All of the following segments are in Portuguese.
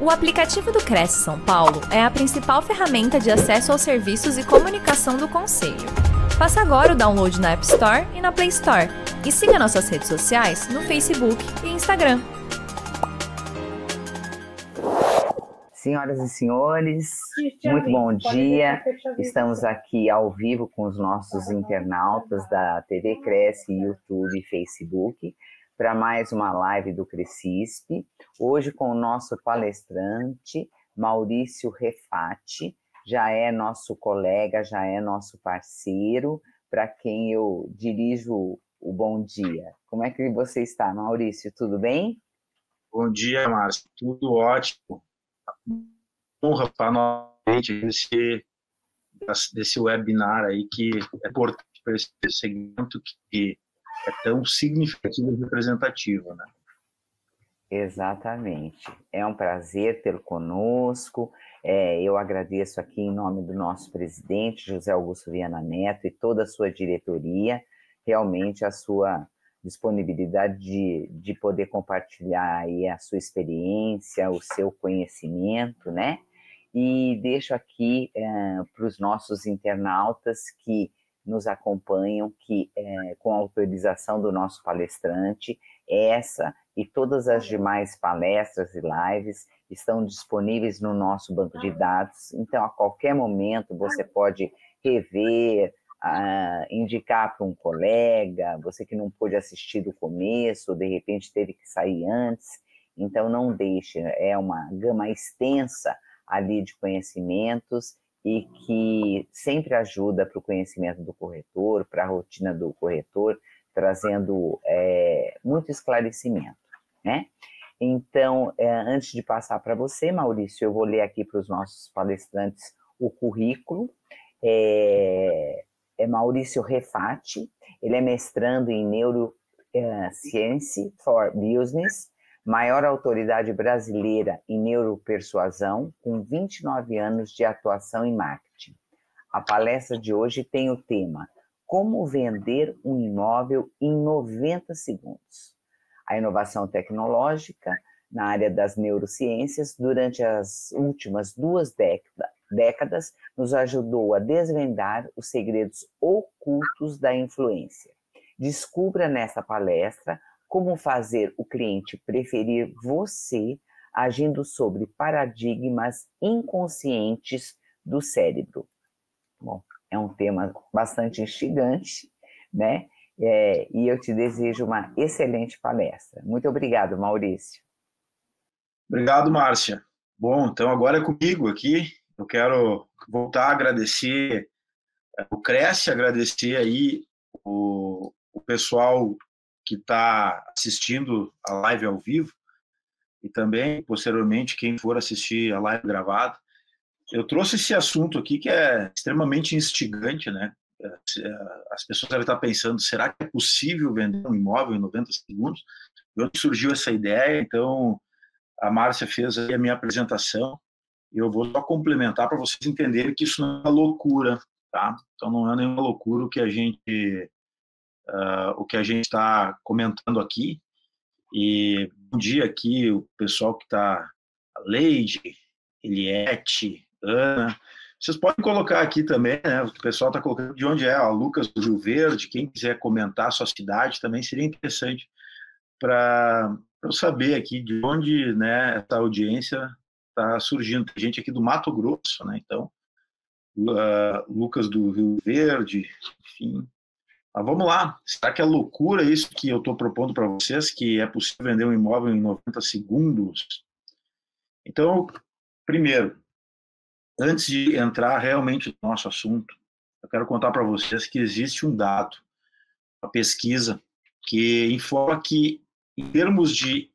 O aplicativo do Cresce São Paulo é a principal ferramenta de acesso aos serviços e comunicação do Conselho. Faça agora o download na App Store e na Play Store. E siga nossas redes sociais no Facebook e Instagram. Senhoras e senhores, muito bom dia. Estamos aqui ao vivo com os nossos internautas da TV Cresce, YouTube e Facebook para mais uma live do Crescisp. Hoje com o nosso palestrante, Maurício Refati, já é nosso colega, já é nosso parceiro, para quem eu dirijo o bom dia. Como é que você está, Maurício? Tudo bem? Bom dia, Márcio. Tudo ótimo. Honra para nós desse, desse webinar aí que é importante para esse segmento que é tão significativa e representativa, né? Exatamente. É um prazer tê-lo conosco. É, eu agradeço aqui em nome do nosso presidente, José Augusto Viana Neto, e toda a sua diretoria, realmente a sua disponibilidade de, de poder compartilhar aí a sua experiência, o seu conhecimento, né? E deixo aqui é, para os nossos internautas que nos acompanham, que é, com autorização do nosso palestrante, essa e todas as demais palestras e lives estão disponíveis no nosso banco de dados. Então, a qualquer momento você pode rever, uh, indicar para um colega, você que não pôde assistir do começo, de repente teve que sair antes. Então, não deixe, é uma gama extensa ali de conhecimentos e que sempre ajuda para o conhecimento do corretor, para a rotina do corretor, trazendo é, muito esclarecimento, né? Então, é, antes de passar para você, Maurício, eu vou ler aqui para os nossos palestrantes o currículo. É, é Maurício Refati, ele é mestrando em Neuroscience for Business, maior autoridade brasileira em neuropersuasão, com 29 anos de atuação em marketing. A palestra de hoje tem o tema Como vender um imóvel em 90 segundos. A inovação tecnológica na área das neurociências durante as últimas duas décadas nos ajudou a desvendar os segredos ocultos da influência. Descubra nessa palestra como fazer o cliente preferir você agindo sobre paradigmas inconscientes do cérebro. Bom, é um tema bastante instigante, né? É, e eu te desejo uma excelente palestra. Muito obrigado, Maurício. Obrigado, Márcia. Bom, então agora é comigo aqui. Eu quero voltar a agradecer é, o Cresce, agradecer aí o, o pessoal que está assistindo a live ao vivo e também, posteriormente, quem for assistir a live gravada. Eu trouxe esse assunto aqui que é extremamente instigante, né? É, as pessoas devem estar pensando, será que é possível vender um imóvel em 90 segundos? De onde surgiu essa ideia? Então, a Márcia fez a minha apresentação eu vou só complementar para vocês entenderem que isso não é uma loucura, tá? Então, não é nenhuma loucura o que a gente uh, o que a gente está comentando aqui. E bom dia aqui, o pessoal que está, a Leide, Eliette, Ana. Vocês podem colocar aqui também, né? O pessoal está colocando de onde é, a Lucas do Rio Verde. Quem quiser comentar a sua cidade também seria interessante para eu saber aqui de onde né, essa audiência está surgindo. Tem gente aqui do Mato Grosso, né? Então, uh, Lucas do Rio Verde, enfim, mas vamos lá, será que é loucura isso que eu estou propondo para vocês, que é possível vender um imóvel em 90 segundos? Então, primeiro, antes de entrar realmente no nosso assunto, eu quero contar para vocês que existe um dado, uma pesquisa, que informa que, em termos de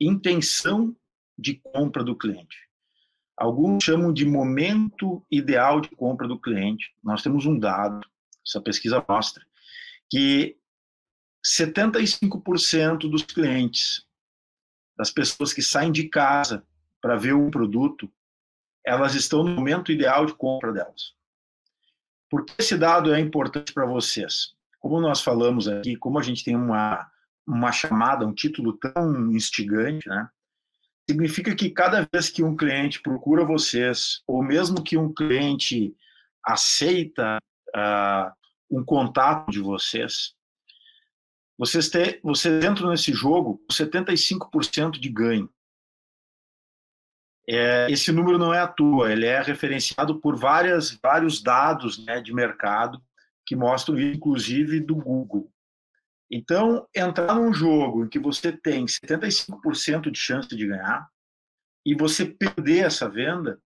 intenção de compra do cliente, alguns chamam de momento ideal de compra do cliente. Nós temos um dado, essa pesquisa mostra, que 75% dos clientes, das pessoas que saem de casa para ver um produto, elas estão no momento ideal de compra delas. Por que esse dado é importante para vocês? Como nós falamos aqui, como a gente tem uma, uma chamada, um título tão instigante, né? significa que cada vez que um cliente procura vocês, ou mesmo que um cliente aceita uh, um contato de vocês, vocês, te, vocês entram nesse jogo com 75% de ganho. É, esse número não é à toa, ele é referenciado por várias, vários dados né, de mercado que mostram, inclusive, do Google. Então, entrar num jogo em que você tem 75% de chance de ganhar e você perder essa venda,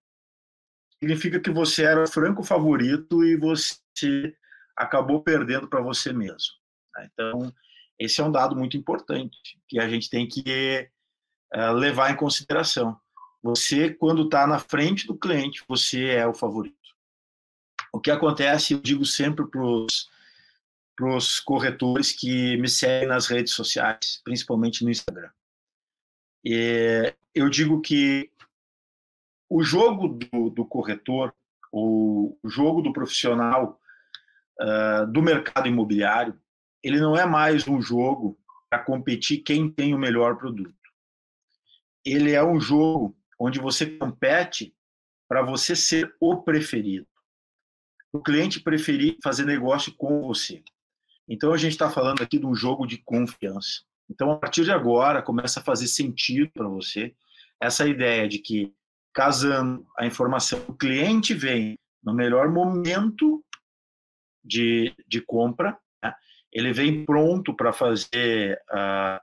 significa que você era o franco favorito e você acabou perdendo para você mesmo. Né? Então, esse é um dado muito importante que a gente tem que uh, levar em consideração. Você, quando está na frente do cliente, você é o favorito. O que acontece, eu digo sempre para os corretores que me seguem nas redes sociais, principalmente no Instagram. Eu digo que o jogo do, do corretor, o jogo do profissional uh, do mercado imobiliário, ele não é mais um jogo para competir quem tem o melhor produto. Ele é um jogo onde você compete para você ser o preferido. O cliente preferir fazer negócio com você. Então a gente está falando aqui de um jogo de confiança. Então a partir de agora começa a fazer sentido para você essa ideia de que casando a informação, o cliente vem no melhor momento de, de compra ele vem pronto para fazer, uh, ah,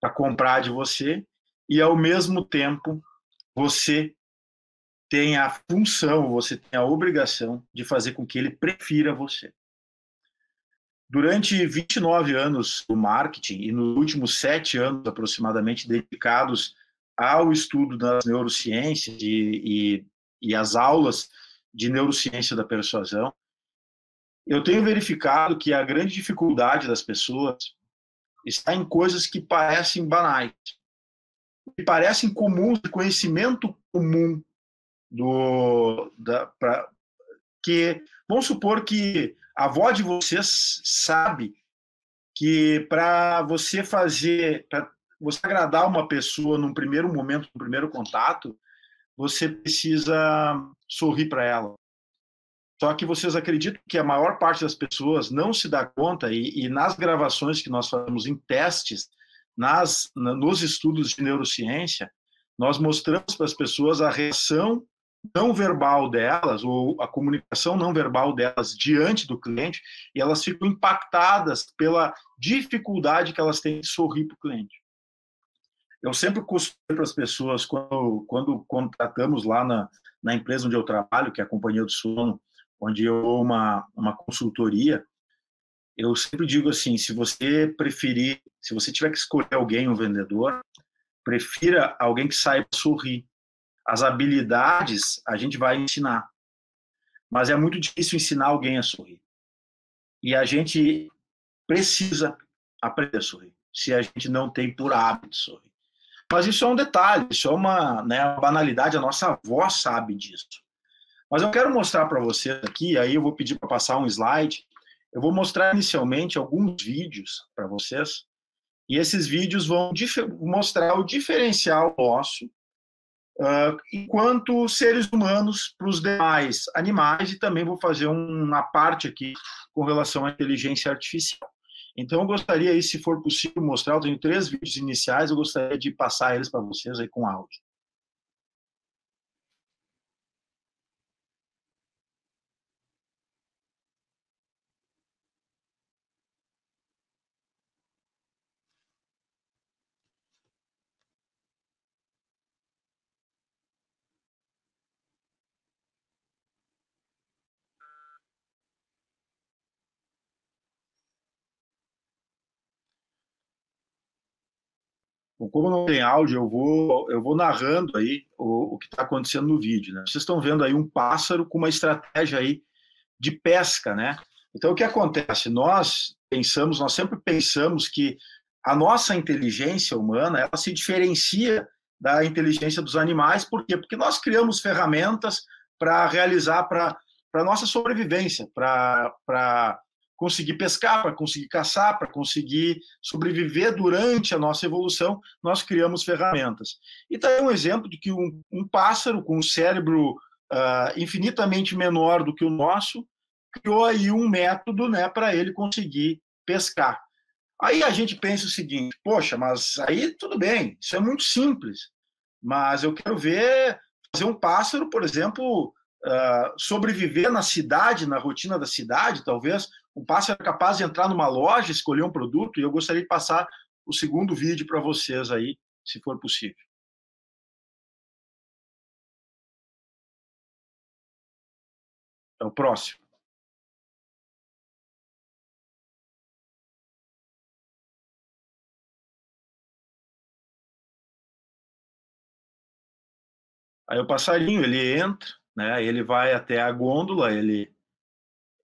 para comprar de você, e ao mesmo tempo você tem a função, você tem a obrigação de fazer com que ele prefira você. Durante 29 anos do marketing e nos últimos sete anos aproximadamente dedicados ao estudo das neurociências e, e, e as aulas de neurociência da persuasão, eu tenho verificado que a grande dificuldade das pessoas está em coisas que parecem banais, que parecem comuns, conhecimento comum do da pra, que vamos supor que a avó de vocês sabe que para você fazer para você agradar uma pessoa num primeiro momento, no primeiro contato, você precisa sorrir para ela. Só que vocês acreditam que a maior parte das pessoas não se dá conta, e, e nas gravações que nós fazemos em testes, nas, na, nos estudos de neurociência, nós mostramos para as pessoas a reação não verbal delas, ou a comunicação não verbal delas diante do cliente, e elas ficam impactadas pela dificuldade que elas têm de sorrir para o cliente. Eu sempre costumo para as pessoas, quando, quando contratamos lá na, na empresa onde eu trabalho, que é a Companhia do Sono, onde eu uma uma consultoria, eu sempre digo assim, se você preferir, se você tiver que escolher alguém, um vendedor, prefira alguém que saiba sorrir. As habilidades a gente vai ensinar, mas é muito difícil ensinar alguém a sorrir. E a gente precisa aprender a sorrir, se a gente não tem por hábito sorrir. Mas isso é um detalhe, isso é uma, né, uma banalidade, a nossa avó sabe disso. Mas eu quero mostrar para vocês aqui, aí eu vou pedir para passar um slide. Eu vou mostrar inicialmente alguns vídeos para vocês, e esses vídeos vão mostrar o diferencial nosso uh, enquanto seres humanos para os demais animais, e também vou fazer uma parte aqui com relação à inteligência artificial. Então, eu gostaria aí, se for possível, mostrar, eu tenho três vídeos iniciais, eu gostaria de passar eles para vocês aí com áudio. Como não tem áudio, eu vou, eu vou narrando aí o, o que está acontecendo no vídeo. Né? Vocês estão vendo aí um pássaro com uma estratégia aí de pesca, né? Então, o que acontece? Nós pensamos, nós sempre pensamos que a nossa inteligência humana, ela se diferencia da inteligência dos animais, por quê? Porque nós criamos ferramentas para realizar, para a nossa sobrevivência, para conseguir pescar, para conseguir caçar, para conseguir sobreviver durante a nossa evolução, nós criamos ferramentas. E está aí um exemplo de que um, um pássaro com um cérebro uh, infinitamente menor do que o nosso criou aí um método né, para ele conseguir pescar. Aí a gente pensa o seguinte: poxa, mas aí tudo bem, isso é muito simples, mas eu quero ver fazer um pássaro, por exemplo, uh, sobreviver na cidade, na rotina da cidade, talvez. Um pássaro é capaz de entrar numa loja, escolher um produto, e eu gostaria de passar o segundo vídeo para vocês aí, se for possível. É o próximo. Aí o passarinho, ele entra, né? Ele vai até a gôndola, ele,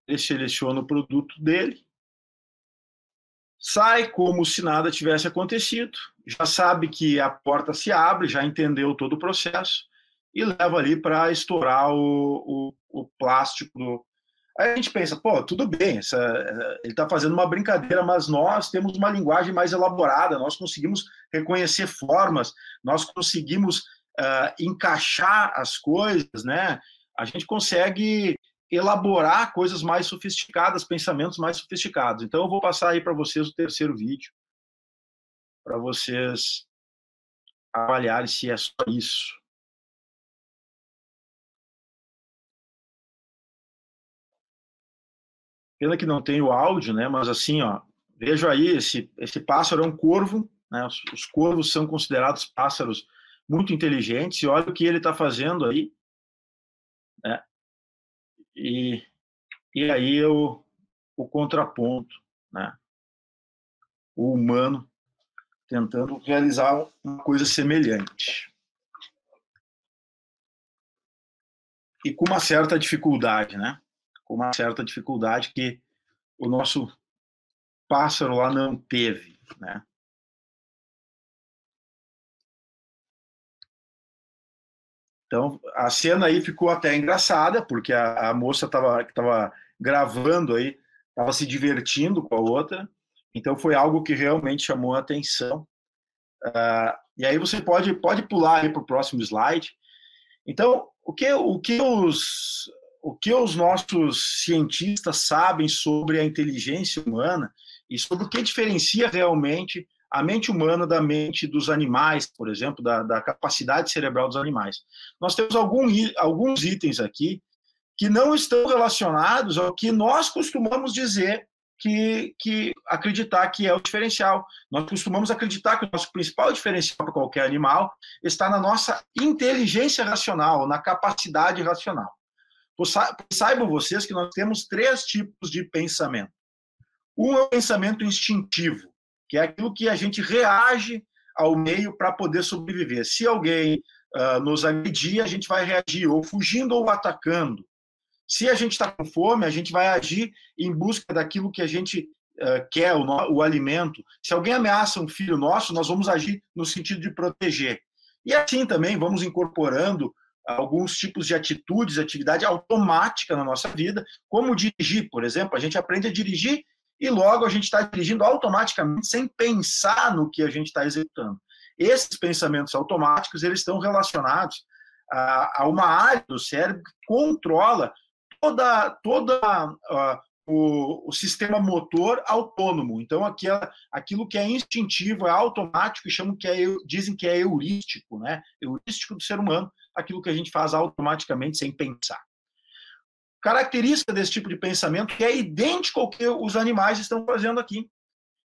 ele seleciona o produto dele, sai como se nada tivesse acontecido, já sabe que a porta se abre, já entendeu todo o processo e leva ali para estourar o, o, o, plástico do. Aí a gente pensa, pô, tudo bem, essa, ele está fazendo uma brincadeira, mas nós temos uma linguagem mais elaborada, nós conseguimos reconhecer formas, nós conseguimos uh, encaixar as coisas, né? A gente consegue elaborar coisas mais sofisticadas, pensamentos mais sofisticados. Então, eu vou passar aí para vocês o terceiro vídeo, para vocês avaliarem se é só isso. Pena que não tem o áudio, né? Mas assim, ó, veja aí, esse, esse pássaro é um corvo, né? Os, os corvos são considerados pássaros muito inteligentes, e olha o que ele está fazendo aí. Né? E, e aí o, o contraponto, né? o humano tentando realizar uma coisa semelhante. E com uma certa dificuldade, né? Com uma certa dificuldade que o nosso pássaro lá não teve, né? Então, a cena aí ficou até engraçada, porque a, a moça tava, que estava gravando aí estava se divertindo com a outra, então foi algo que realmente chamou a atenção. Uh, e aí você pode, pode pular para o próximo slide. Então, o que, o, que os, o que os nossos cientistas sabem sobre a inteligência humana e sobre o que diferencia realmente a mente humana da mente dos animais, por exemplo, da, da capacidade cerebral dos animais. Nós temos algum, alguns itens aqui que não estão relacionados ao que nós costumamos dizer que, que acreditar que é o diferencial. Nós costumamos acreditar que o nosso principal diferencial para qualquer animal está na nossa inteligência racional, na capacidade racional. Saibam vocês que nós temos três tipos de pensamento. Um é o pensamento instintivo, que é aquilo que a gente reage ao meio para poder sobreviver. Se alguém uh, nos agredir, a gente vai reagir ou fugindo ou atacando. Se a gente está com fome, a gente vai agir em busca daquilo que a gente uh, quer, o, o alimento. Se alguém ameaça um filho nosso, nós vamos agir no sentido de proteger. E assim também vamos incorporando alguns tipos de atitudes, atividade automática na nossa vida, como dirigir, por exemplo. A gente aprende a dirigir e logo a gente está dirigindo automaticamente sem pensar no que a gente está executando. Esses pensamentos automáticos eles estão relacionados a, a uma área do cérebro que controla toda, toda uh, o, o, sistema motor autônomo. Então, aqui, aquilo que é instintivo, é automático, e chamam que é, dizem que é heurístico, né? Heurístico do ser humano, aquilo que a gente faz automaticamente sem pensar característica desse tipo de pensamento que é idêntico ao que os animais estão fazendo aqui.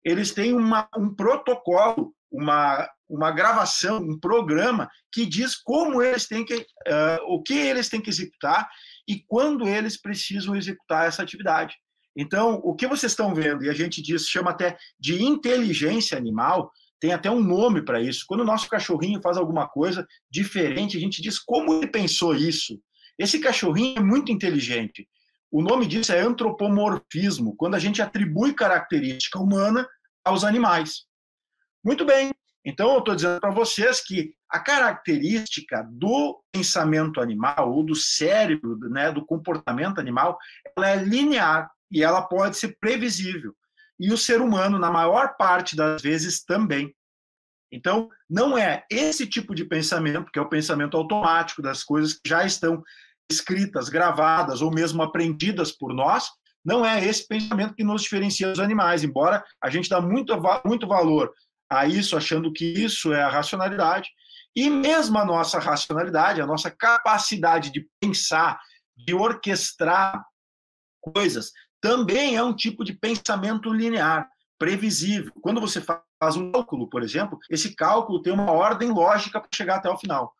Eles têm uma, um protocolo, uma, uma gravação, um programa que diz como eles têm que, uh, o que eles têm que executar e quando eles precisam executar essa atividade. Então, o que vocês estão vendo, e a gente diz, chama até de inteligência animal, tem até um nome para isso. Quando o nosso cachorrinho faz alguma coisa diferente, a gente diz como ele pensou isso. Esse cachorrinho é muito inteligente. O nome disso é antropomorfismo, quando a gente atribui característica humana aos animais. Muito bem. Então, eu estou dizendo para vocês que a característica do pensamento animal ou do cérebro, né, do comportamento animal, ela é linear. e ela pode ser previsível. E o ser humano, na maior parte das vezes, também. Então, não é esse tipo de pensamento, que é o pensamento automático das coisas que já estão escritas, gravadas ou mesmo aprendidas por nós, não é esse pensamento que nos diferencia dos animais, embora a gente dá muito, muito valor a isso, achando que isso é a racionalidade, e mesmo a nossa racionalidade, a nossa capacidade de pensar, de orquestrar coisas, também é um tipo de pensamento linear, previsível. Quando você faz um cálculo, por exemplo, esse cálculo tem uma ordem lógica para chegar até o final.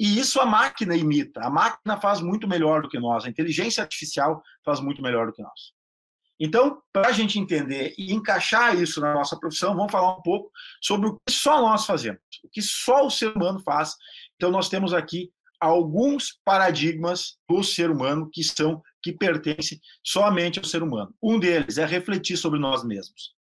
E isso a máquina imita. A máquina faz muito melhor do que nós. A inteligência artificial faz muito melhor do que nós. Então, para a gente entender e encaixar isso na nossa profissão, vamos falar um pouco sobre o que só nós fazemos, o que só o ser humano faz. Então, nós temos aqui alguns paradigmas do ser humano que são que pertencem somente ao ser humano. Um deles é refletir sobre nós mesmos.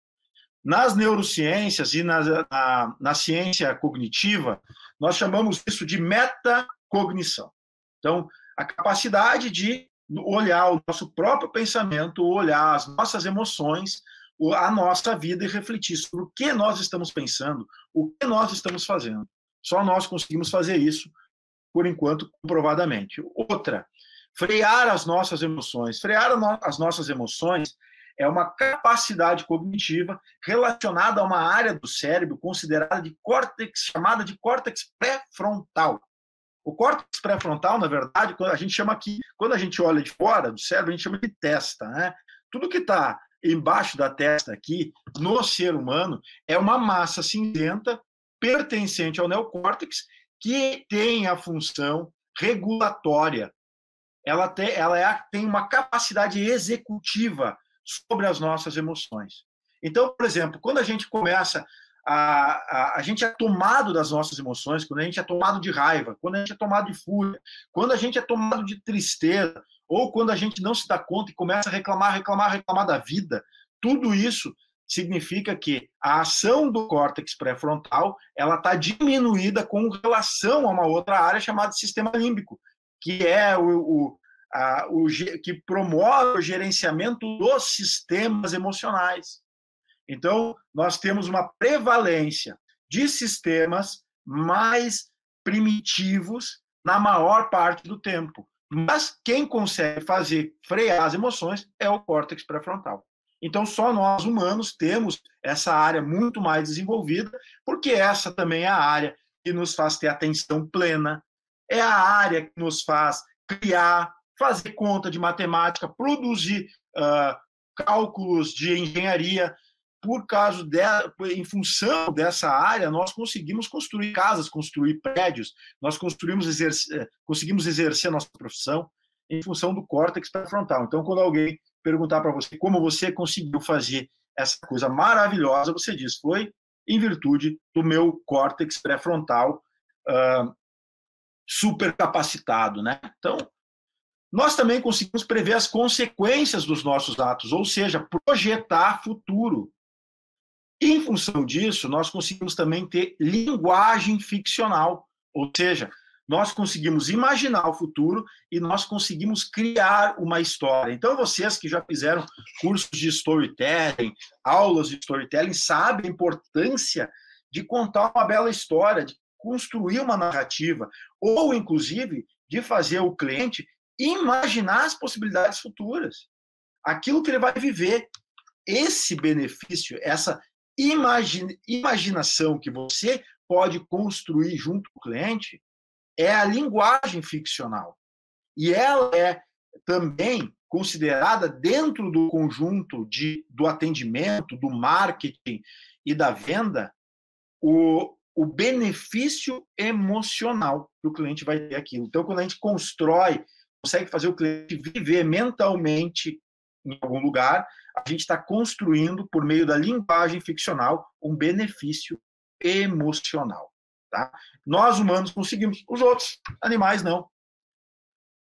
Nas neurociências e na, na, na ciência cognitiva, nós chamamos isso de metacognição. Então, a capacidade de olhar o nosso próprio pensamento, olhar as nossas emoções, a nossa vida e refletir sobre o que nós estamos pensando, o que nós estamos fazendo. Só nós conseguimos fazer isso, por enquanto, comprovadamente. Outra, frear as nossas emoções. Frear as nossas emoções é uma capacidade cognitiva relacionada a uma área do cérebro considerada de córtex, chamada de córtex pré-frontal. O córtex pré-frontal, na verdade, quando a gente chama aqui, quando a gente olha de fora do cérebro, a gente chama de testa, né? Tudo que está embaixo da testa aqui, no ser humano, é uma massa cinzenta pertencente ao neocórtex que tem a função regulatória. Ela, tem, ela é, tem uma capacidade executiva sobre as nossas emoções. Então, por exemplo, quando a gente começa a, a, a, gente é tomado das nossas emoções, quando a gente é tomado de raiva, quando a gente é tomado de fúria, quando a gente é tomado de tristeza, ou quando a gente não se dá conta e começa a reclamar, reclamar, reclamar da vida, tudo isso significa que a ação do córtex pré-frontal ela está diminuída com relação a uma outra área chamada sistema límbico, que é o, o, a, o, que promove o gerenciamento dos sistemas emocionais. Então, nós temos uma prevalência de sistemas mais primitivos na maior parte do tempo. Mas quem consegue fazer frear as emoções é o córtex pré-frontal. Então, só nós humanos temos essa área muito mais desenvolvida, porque essa também é a área que nos faz ter atenção plena, é a área que nos faz criar, fazer conta de matemática, produzir uh, cálculos de engenharia. Por causa de, em função dessa área, nós conseguimos construir casas, construir prédios, nós construímos exercer, eh, conseguimos exercer nossa profissão em função do córtex pré-frontal. Então, quando alguém perguntar para você como você conseguiu fazer essa coisa maravilhosa, você diz, foi em virtude do meu córtex pré-frontal uh, super capacitado, né? Então, nós também conseguimos prever as consequências dos nossos atos, ou seja, projetar futuro. Em função disso, nós conseguimos também ter linguagem ficcional, ou seja, nós conseguimos imaginar o futuro e nós conseguimos criar uma história. Então, vocês que já fizeram cursos de storytelling, aulas de storytelling, sabem a importância de contar uma bela história, de construir uma narrativa, ou, inclusive, de fazer o cliente imaginar as possibilidades futuras, aquilo que ele vai viver. Esse benefício, essa imaginação que você pode construir junto com o cliente, é a linguagem ficcional. E ela é também considerada dentro do conjunto de, do atendimento, do marketing e da venda, o, o benefício emocional que o cliente vai ter aquilo. Então, quando a gente constrói consegue fazer o cliente viver mentalmente em algum lugar, a gente está construindo, por meio da linguagem ficcional, um benefício emocional. Tá? Nós, humanos, conseguimos, os outros animais não.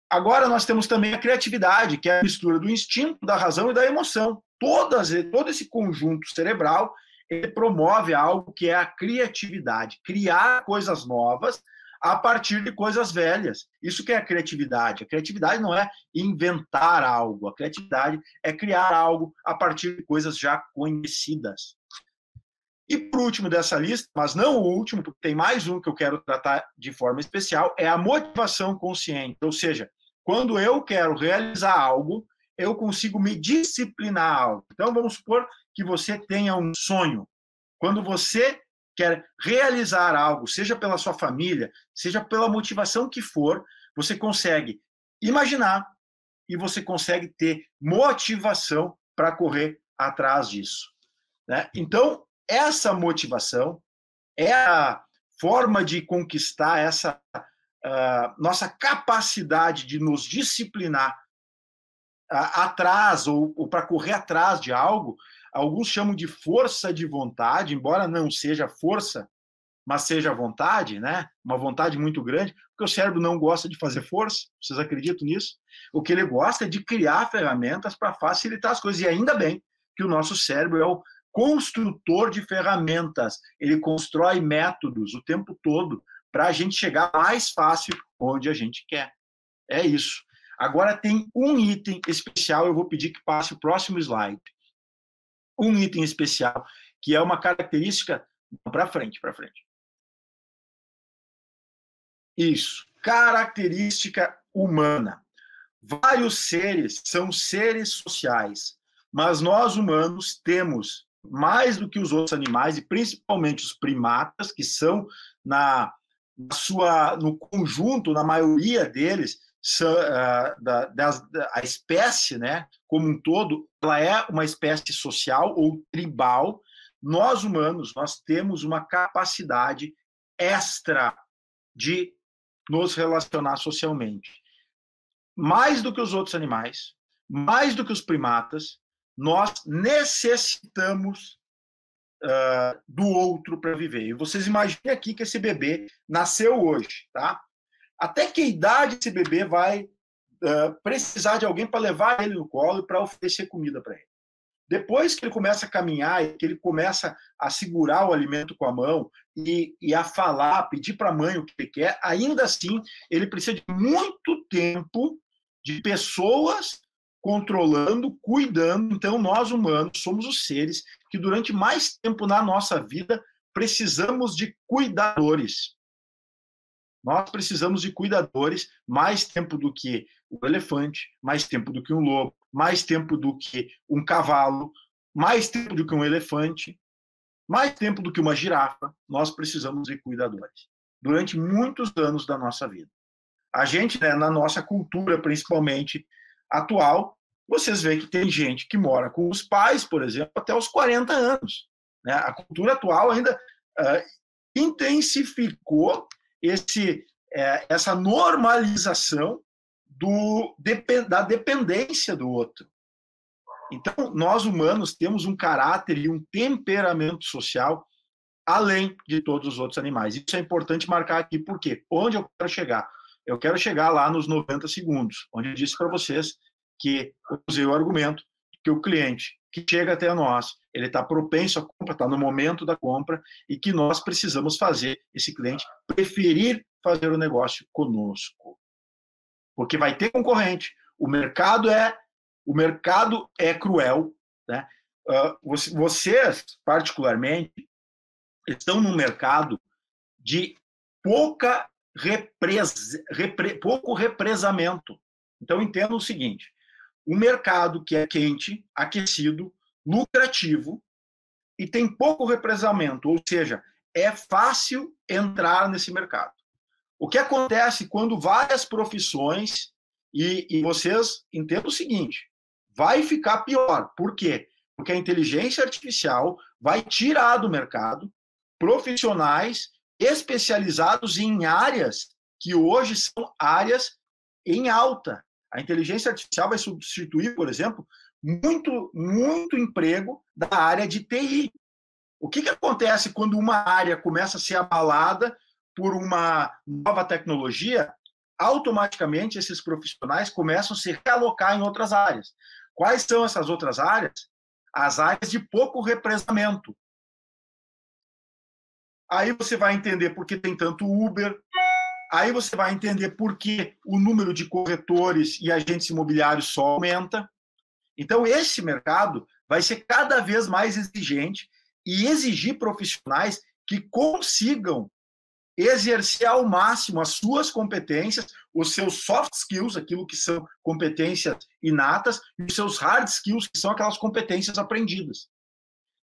Agora nós temos também a criatividade, que é a mistura do instinto, da razão e da emoção. Todas, todo esse conjunto cerebral ele promove algo que é a criatividade, criar coisas novas a partir de coisas velhas. Isso que é a criatividade. A criatividade não é inventar algo, a criatividade é criar algo a partir de coisas já conhecidas. E por último dessa lista, mas não o último, porque tem mais um que eu quero tratar de forma especial, é a motivação consciente. Ou seja, quando eu quero realizar algo, eu consigo me disciplinar algo. Então vamos supor que você tenha um sonho. Quando você quer realizar algo, seja pela sua família, seja pela motivação que for, você consegue imaginar e você consegue ter motivação para correr atrás disso. Né? Então, essa motivação é a forma de conquistar essa uh, nossa capacidade de nos disciplinar uh, atrás ou, ou para correr atrás de algo. Alguns chamam de força de vontade, embora não seja força, mas seja vontade, né? Uma vontade muito grande, porque o cérebro não gosta de fazer força. Vocês acreditam nisso? O que ele gosta é de criar ferramentas para facilitar as coisas. E ainda bem que o nosso cérebro é o construtor de ferramentas, ele constrói métodos o tempo todo para a gente chegar mais fácil onde a gente quer. É isso. Agora tem um item especial, eu vou pedir que passe o próximo slide. Um item especial, que é uma característica. Para frente, para frente. Isso. Característica humana. Vários seres são seres sociais, mas nós humanos temos mais do que os outros animais, e principalmente os primatas, que são, na, na sua, no conjunto, na maioria deles, da, das, da, a espécie, né, como um todo, ela é uma espécie social ou tribal. Nós, humanos, nós temos uma capacidade extra de nos relacionar socialmente. Mais do que os outros animais, mais do que os primatas, nós necessitamos uh, do outro para viver. E vocês imaginem aqui que esse bebê nasceu hoje, tá? Até que idade esse bebê vai uh, precisar de alguém para levar ele no colo e para oferecer comida para ele? Depois que ele começa a caminhar e que ele começa a segurar o alimento com a mão e, e a falar, pedir para a mãe o que ele quer, ainda assim ele precisa de muito tempo de pessoas controlando, cuidando. Então, nós humanos somos os seres que, durante mais tempo na nossa vida, precisamos de cuidadores. Nós precisamos de cuidadores mais tempo do que o elefante, mais tempo do que um lobo, mais tempo do que um cavalo, mais tempo do que um elefante, mais tempo do que uma girafa. Nós precisamos de cuidadores durante muitos anos da nossa vida. A gente, né, na nossa cultura, principalmente atual, vocês veem que tem gente que mora com os pais, por exemplo, até os 40 anos. Né? A cultura atual ainda uh, intensificou esse, uh, essa normalização do, da dependência do outro. Então, nós humanos temos um caráter e um temperamento social além de todos os outros animais. Isso é importante marcar aqui, porque onde eu quero chegar? Eu quero chegar lá nos 90 segundos, onde eu disse para vocês que usei o argumento que o cliente que chega até nós, ele está propenso à compra, está no momento da compra, e que nós precisamos fazer esse cliente preferir fazer o negócio conosco. Porque vai ter concorrente. O mercado é o mercado é cruel. Né? Uh, vocês, particularmente, estão num mercado de pouca repres, repre, pouco represamento. Então, entenda o seguinte: um mercado que é quente, aquecido, lucrativo e tem pouco represamento, ou seja, é fácil entrar nesse mercado. O que acontece quando várias profissões, e, e vocês entendam o seguinte, vai ficar pior. Por quê? Porque a inteligência artificial vai tirar do mercado profissionais especializados em áreas que hoje são áreas em alta. A inteligência artificial vai substituir, por exemplo, muito, muito emprego da área de TI. O que, que acontece quando uma área começa a ser abalada por uma nova tecnologia? Automaticamente, esses profissionais começam a se realocar em outras áreas. Quais são essas outras áreas? As áreas de pouco represamento. Aí você vai entender por que tem tanto Uber, Aí você vai entender por que o número de corretores e agentes imobiliários só aumenta. Então, esse mercado vai ser cada vez mais exigente e exigir profissionais que consigam exercer ao máximo as suas competências, os seus soft skills, aquilo que são competências inatas, e os seus hard skills, que são aquelas competências aprendidas.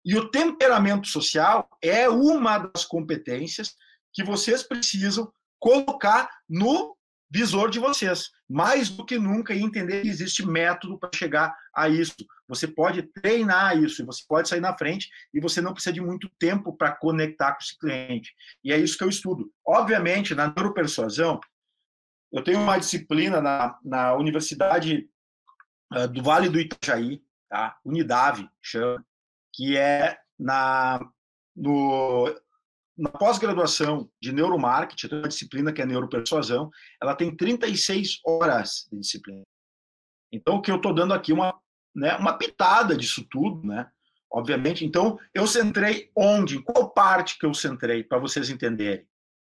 E o temperamento social é uma das competências que vocês precisam colocar no visor de vocês, mais do que nunca, e entender que existe método para chegar a isso. Você pode treinar isso, você pode sair na frente, e você não precisa de muito tempo para conectar com esse cliente. E é isso que eu estudo. Obviamente, na neuropersuasão, eu tenho uma disciplina na, na Universidade uh, do Vale do Itajaí, tá? Unidave, chama, que é na, no, na pós-graduação de neuromarketing, uma disciplina que é neuropersuasão, ela tem 36 horas de disciplina. Então, o que eu estou dando aqui uma, né, uma pitada disso tudo, né? Obviamente. Então, eu centrei onde? Qual parte que eu centrei, para vocês entenderem?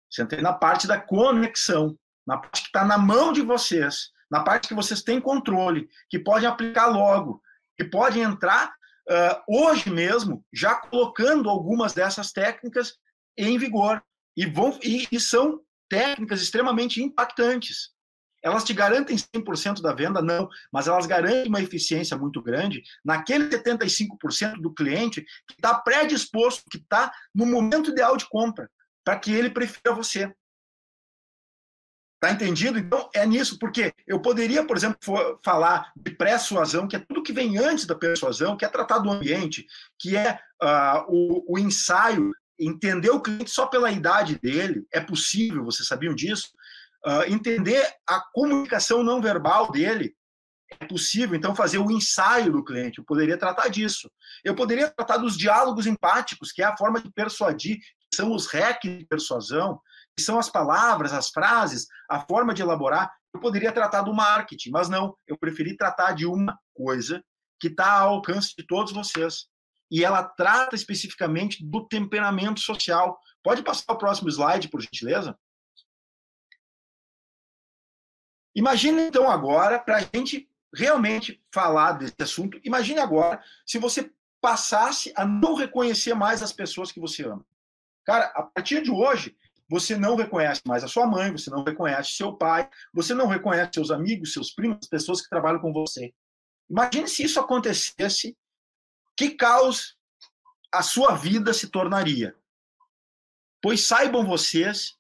Centrei na parte da conexão, na parte que está na mão de vocês, na parte que vocês têm controle, que podem aplicar logo, que podem entrar uh, hoje mesmo, já colocando algumas dessas técnicas em vigor e, vão, e, e são técnicas extremamente impactantes. Elas te garantem 100% da venda? Não, mas elas garantem uma eficiência muito grande naquele 75% do cliente que está predisposto, que está no momento ideal de compra, para que ele prefira você. Tá entendido? Então, é nisso, porque eu poderia, por exemplo, falar de persuasão, que é tudo que vem antes da persuasão, que é tratar do ambiente, que é uh, o, o ensaio entender o cliente só pela idade dele, é possível, vocês sabiam disso? Uh, entender a comunicação não verbal dele, é possível, então, fazer o ensaio do cliente. Eu poderia tratar disso. Eu poderia tratar dos diálogos empáticos, que é a forma de persuadir, que são os hacks de persuasão, que são as palavras, as frases, a forma de elaborar. Eu poderia tratar do marketing, mas não. Eu preferi tratar de uma coisa que está ao alcance de todos vocês, e ela trata especificamente do temperamento social. Pode passar o próximo slide, por gentileza? Imagine então agora, para a gente realmente falar desse assunto, imagine agora se você passasse a não reconhecer mais as pessoas que você ama. Cara, a partir de hoje, você não reconhece mais a sua mãe, você não reconhece seu pai, você não reconhece seus amigos, seus primos, pessoas que trabalham com você. Imagine se isso acontecesse que caos a sua vida se tornaria? Pois saibam vocês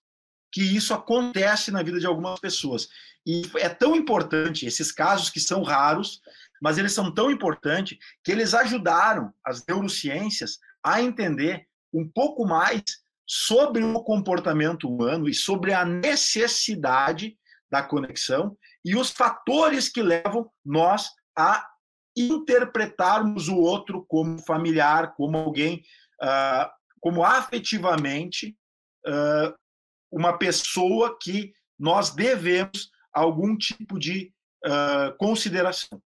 que isso acontece na vida de algumas pessoas. E é tão importante, esses casos que são raros, mas eles são tão importantes que eles ajudaram as neurociências a entender um pouco mais sobre o comportamento humano e sobre a necessidade da conexão e os fatores que levam nós a interpretarmos o outro como familiar, como alguém, uh, como afetivamente uh, uma pessoa que nós devemos algum tipo de uh, consideração.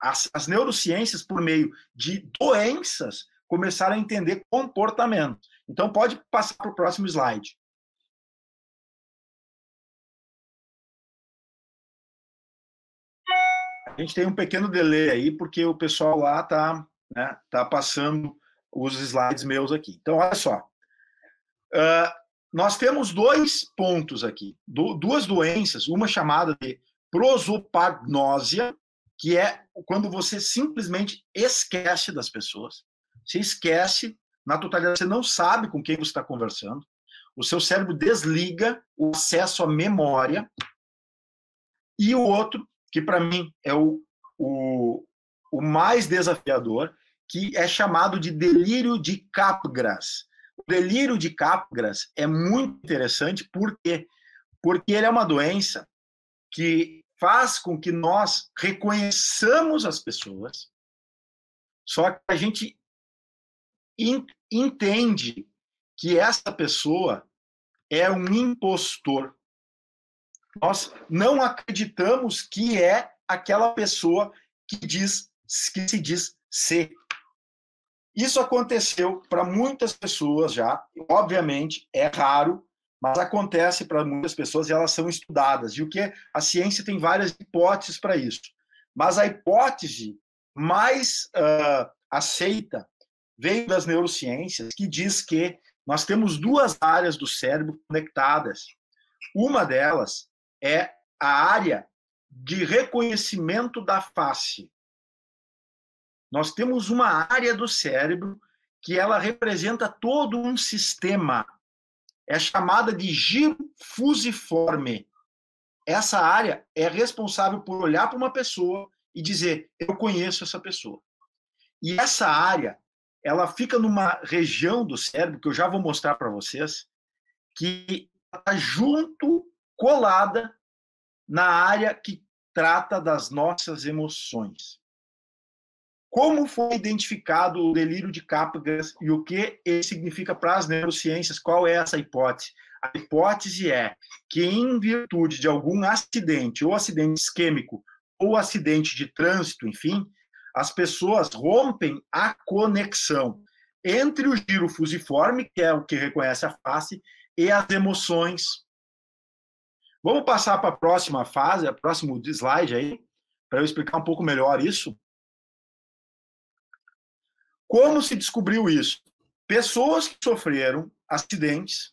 As, as, neurociências, por meio de doenças, começaram a entender comportamento. Então, pode passar para o próximo slide. A gente tem um pequeno delay aí, porque o pessoal lá está né, tá passando os slides meus aqui. Então, olha só. Uh, nós temos dois pontos aqui, do, duas doenças, uma chamada de prosopagnósia, que é quando você simplesmente esquece das pessoas. Você esquece, na totalidade, você não sabe com quem você está conversando. O seu cérebro desliga o acesso à memória. E o outro que para mim é o, o, o mais desafiador, que é chamado de delírio de Capgras. O delírio de Capgras é muito interessante porque porque ele é uma doença que faz com que nós reconheçamos as pessoas, só que a gente entende que essa pessoa é um impostor nós não acreditamos que é aquela pessoa que diz que se diz ser. Isso aconteceu para muitas pessoas já, obviamente é raro, mas acontece para muitas pessoas e elas são estudadas. E o que a ciência tem várias hipóteses para isso. Mas a hipótese mais uh, aceita veio das neurociências, que diz que nós temos duas áreas do cérebro conectadas. Uma delas é a área de reconhecimento da face. Nós temos uma área do cérebro que ela representa todo um sistema. É chamada de giro fusiforme. Essa área é responsável por olhar para uma pessoa e dizer: eu conheço essa pessoa. E essa área, ela fica numa região do cérebro que eu já vou mostrar para vocês, que está junto, colada na área que trata das nossas emoções. Como foi identificado o delírio de Capgras e o que ele significa para as neurociências? Qual é essa hipótese? A hipótese é que, em virtude de algum acidente, ou acidente isquêmico, ou acidente de trânsito, enfim, as pessoas rompem a conexão entre o giro fusiforme, que é o que reconhece a face, e as emoções. Vamos passar para a próxima fase, a próximo slide aí, para eu explicar um pouco melhor isso. Como se descobriu isso? Pessoas que sofreram acidentes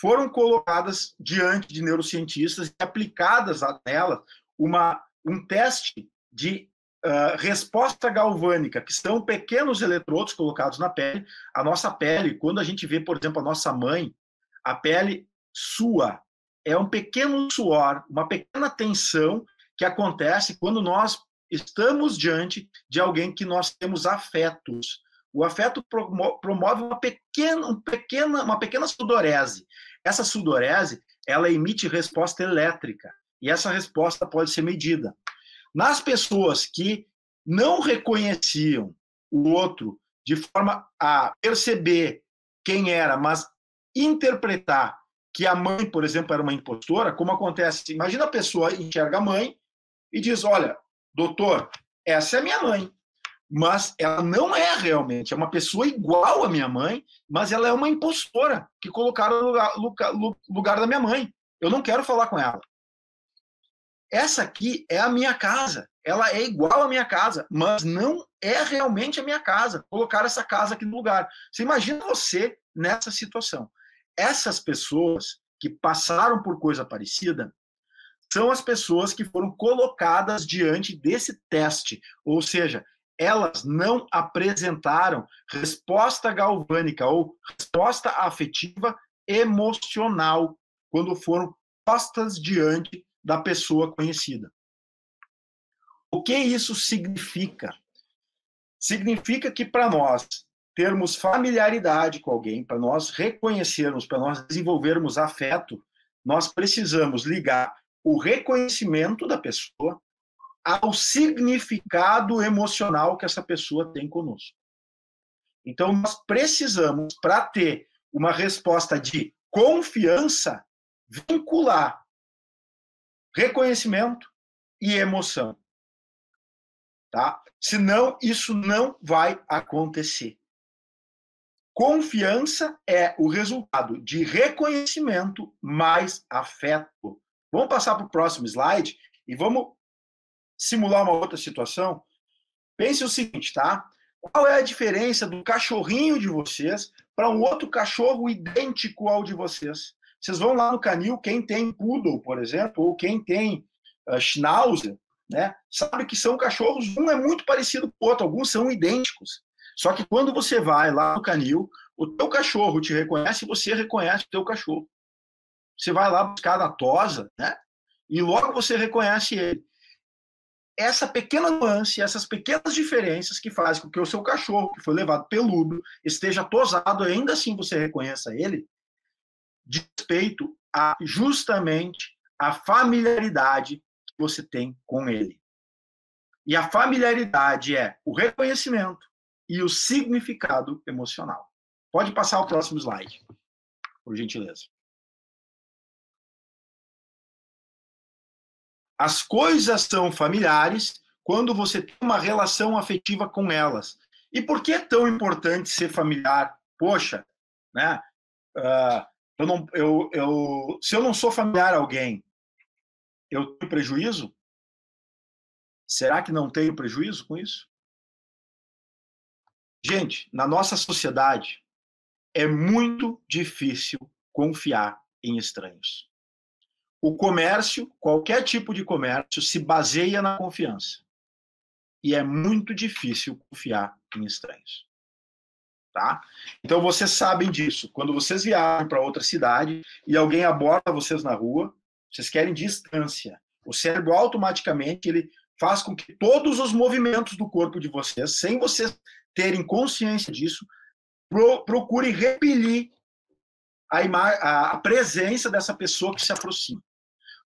foram colocadas diante de neurocientistas e aplicadas a nela uma, um teste de uh, resposta galvânica, que são pequenos eletrodos colocados na pele. A nossa pele, quando a gente vê, por exemplo, a nossa mãe, a pele sua. É um pequeno suor, uma pequena tensão que acontece quando nós estamos diante de alguém que nós temos afetos. O afeto promove uma pequena, um pequena, uma pequena sudorese. Essa sudorese, ela emite resposta elétrica e essa resposta pode ser medida. Nas pessoas que não reconheciam o outro de forma a perceber quem era, mas interpretar que a mãe, por exemplo, era uma impostora, como acontece, imagina a pessoa enxerga a mãe e diz: Olha, doutor, essa é minha mãe. Mas ela não é realmente, é uma pessoa igual à minha mãe, mas ela é uma impostora que colocaram no lugar, lugar, da minha mãe. Eu não quero falar com ela. Essa aqui é a minha casa, ela é igual à minha casa, mas não é realmente a minha casa. Colocar essa casa aqui no lugar. Você imagina você nessa situação. Essas pessoas que passaram por coisa parecida são as pessoas que foram colocadas diante desse teste, ou seja, elas não apresentaram resposta galvânica ou resposta afetiva emocional quando foram postas diante da pessoa conhecida. O que isso significa? Significa que para nós termos familiaridade com alguém, para nós reconhecermos, para nós desenvolvermos afeto, nós precisamos ligar o reconhecimento da pessoa ao significado emocional que essa pessoa tem conosco. Então, nós precisamos, para ter uma resposta de confiança, vincular reconhecimento e emoção. Tá? Senão, isso não vai acontecer. Confiança é o resultado de reconhecimento mais afeto. Vamos passar para o próximo slide e vamos simular uma outra situação. Pense o seguinte, tá? Qual é a diferença do cachorrinho de vocês para um outro cachorro idêntico ao de vocês? Vocês vão lá no canil, quem tem poodle, por exemplo, ou quem tem uh, schnauzer, né? Sabe que são cachorros, um é muito parecido com o outro, alguns são idênticos. Só que quando você vai lá no canil, o teu cachorro te reconhece e você reconhece o teu cachorro. Você vai lá buscar na tosa, né? E logo você reconhece ele. Essa pequena nuance, essas pequenas diferenças que fazem com que o seu cachorro, que foi levado peludo, esteja tosado, ainda assim você reconheça ele, de respeito a justamente a familiaridade que você tem com ele. E a familiaridade é o reconhecimento, e o significado emocional. Pode passar o próximo slide, por gentileza. As coisas são familiares quando você tem uma relação afetiva com elas. E por que é tão importante ser familiar? Poxa, né? Uh, Eu não, eu, eu, se eu não sou familiar a alguém, eu tenho prejuízo? Será que não tenho prejuízo com isso? Gente, na nossa sociedade é muito difícil confiar em estranhos. O comércio, qualquer tipo de comércio, se baseia na confiança. E é muito difícil confiar em estranhos. Tá? Então vocês sabem disso. Quando vocês viajam para outra cidade e alguém aborda vocês na rua, vocês querem distância. O cérebro automaticamente ele faz com que todos os movimentos do corpo de vocês, sem vocês terem consciência disso, pro, procurem repelir a, a presença dessa pessoa que se aproxima.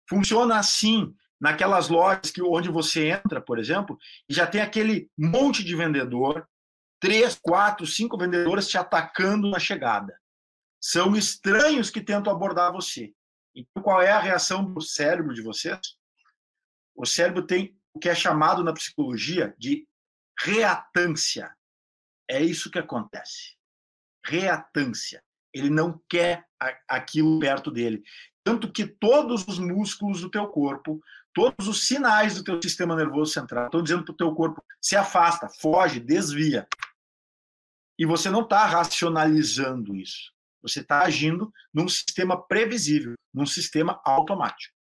Funciona assim naquelas lojas que onde você entra, por exemplo, e já tem aquele monte de vendedor, três, quatro, cinco vendedores te atacando na chegada. São estranhos que tentam abordar você. Então, qual é a reação do cérebro de vocês? O cérebro tem o que é chamado na psicologia de reatância. É isso que acontece. Reatância. Ele não quer aquilo perto dele. Tanto que todos os músculos do teu corpo, todos os sinais do teu sistema nervoso central estão dizendo para o teu corpo se afasta, foge, desvia. E você não está racionalizando isso. Você está agindo num sistema previsível, num sistema automático.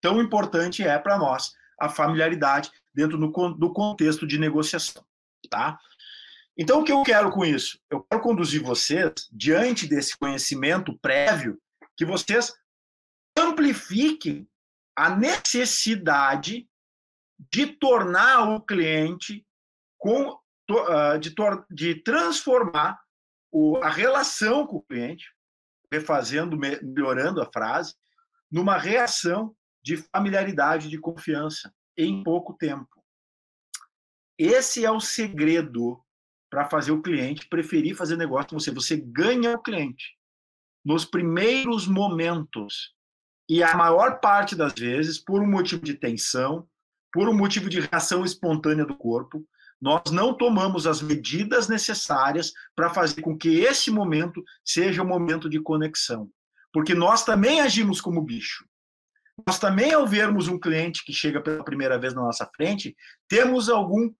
Tão importante é para nós a familiaridade dentro do, contexto de negociação. Tá? Então, o que eu quero com isso? Eu quero conduzir vocês, diante desse conhecimento prévio, que vocês amplifiquem a necessidade de tornar o cliente com ah, de, de transformar a relação com o cliente, refazendo, melhorando a frase, numa reação de familiaridade, de confiança, em pouco tempo. Esse é o segredo para fazer o cliente preferir fazer negócio com você. Você ganha o cliente nos primeiros momentos e a maior parte das vezes por um motivo de tensão, por um motivo de reação espontânea do corpo, nós não tomamos as medidas necessárias para fazer com que esse momento seja um momento de conexão. Porque nós também agimos como bicho. Nós também, ao vermos um cliente que chega pela primeira vez na nossa frente, temos algum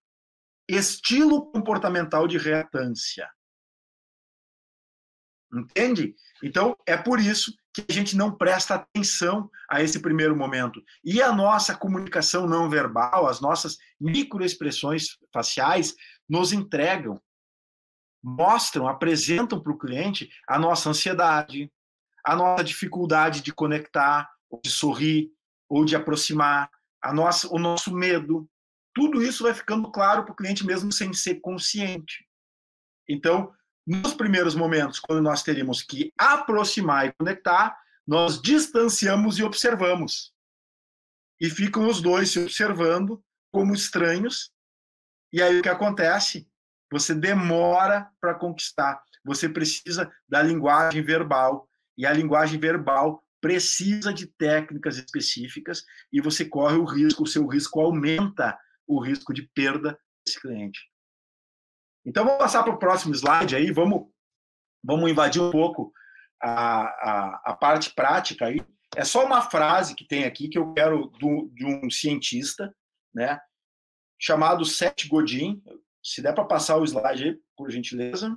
estilo comportamental de reatância. Entende? Então, é por isso que a gente não presta atenção a esse primeiro momento. E a nossa comunicação não verbal, as nossas microexpressões faciais, nos entregam, mostram, apresentam para o cliente a nossa ansiedade, a nossa dificuldade de conectar, de sorrir, ou de aproximar, a nossa, o nosso medo. Tudo isso vai ficando claro para o cliente mesmo sem ser consciente. Então, nos primeiros momentos, quando nós teríamos que aproximar e conectar, nós distanciamos e observamos. E ficam os dois se observando como estranhos. E aí o que acontece? Você demora para conquistar. Você precisa da linguagem verbal. E a linguagem verbal precisa de técnicas específicas e você corre o risco, o seu risco aumenta o risco de perda desse cliente. Então, vamos passar para o próximo slide aí, vamos, vamos invadir um pouco a, a, a, parte prática aí. É só uma frase que tem aqui que eu quero do, de um cientista, né, chamado Seth Godin. Se der para passar o slide aí, por gentileza.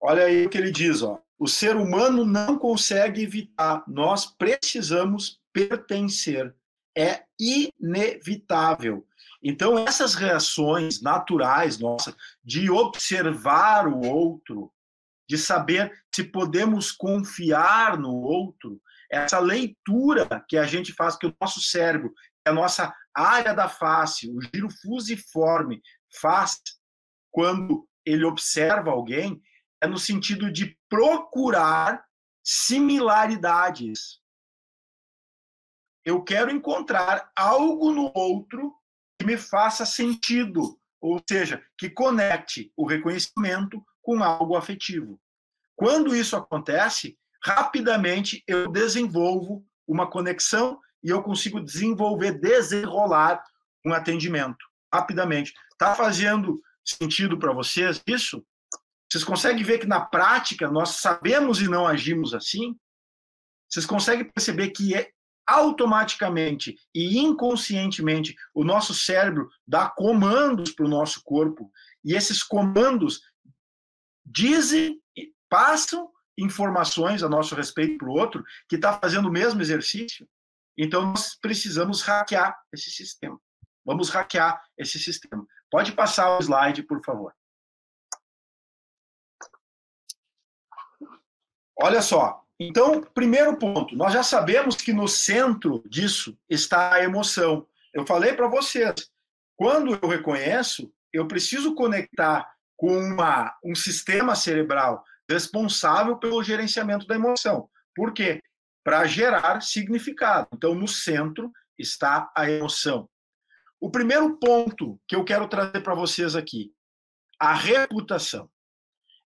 Olha aí o que ele diz, ó. O ser humano não consegue evitar, nós precisamos pertencer é inevitável. Então, essas reações naturais nossas, de observar o outro, de saber se podemos confiar no outro, essa leitura que a gente faz, que o nosso cérebro, a nossa área da face, o giro fusiforme faz quando ele observa alguém, é no sentido de procurar similaridades eu quero encontrar algo no outro que me faça sentido, ou seja, que conecte o reconhecimento com algo afetivo. Quando isso acontece, rapidamente eu desenvolvo uma conexão e eu consigo desenvolver, desenrolar um atendimento rapidamente. Está fazendo sentido para vocês isso? Vocês conseguem ver que na prática nós sabemos e não agimos assim? Vocês conseguem perceber que é automaticamente e inconscientemente o nosso cérebro dá comandos para o nosso corpo e esses comandos dizem, passam informações a nosso respeito para o outro que está fazendo o mesmo exercício. Então nós precisamos hackear esse sistema. Vamos hackear esse sistema. Pode passar o slide, por favor. Olha só. Então, primeiro ponto, nós já sabemos que no centro disso está a emoção. Eu falei para vocês, quando eu reconheço, eu preciso conectar com uma, um sistema cerebral responsável pelo gerenciamento da emoção. Por quê? Para gerar significado. Então, no centro está a emoção. O primeiro ponto que eu quero trazer para vocês aqui, a reputação.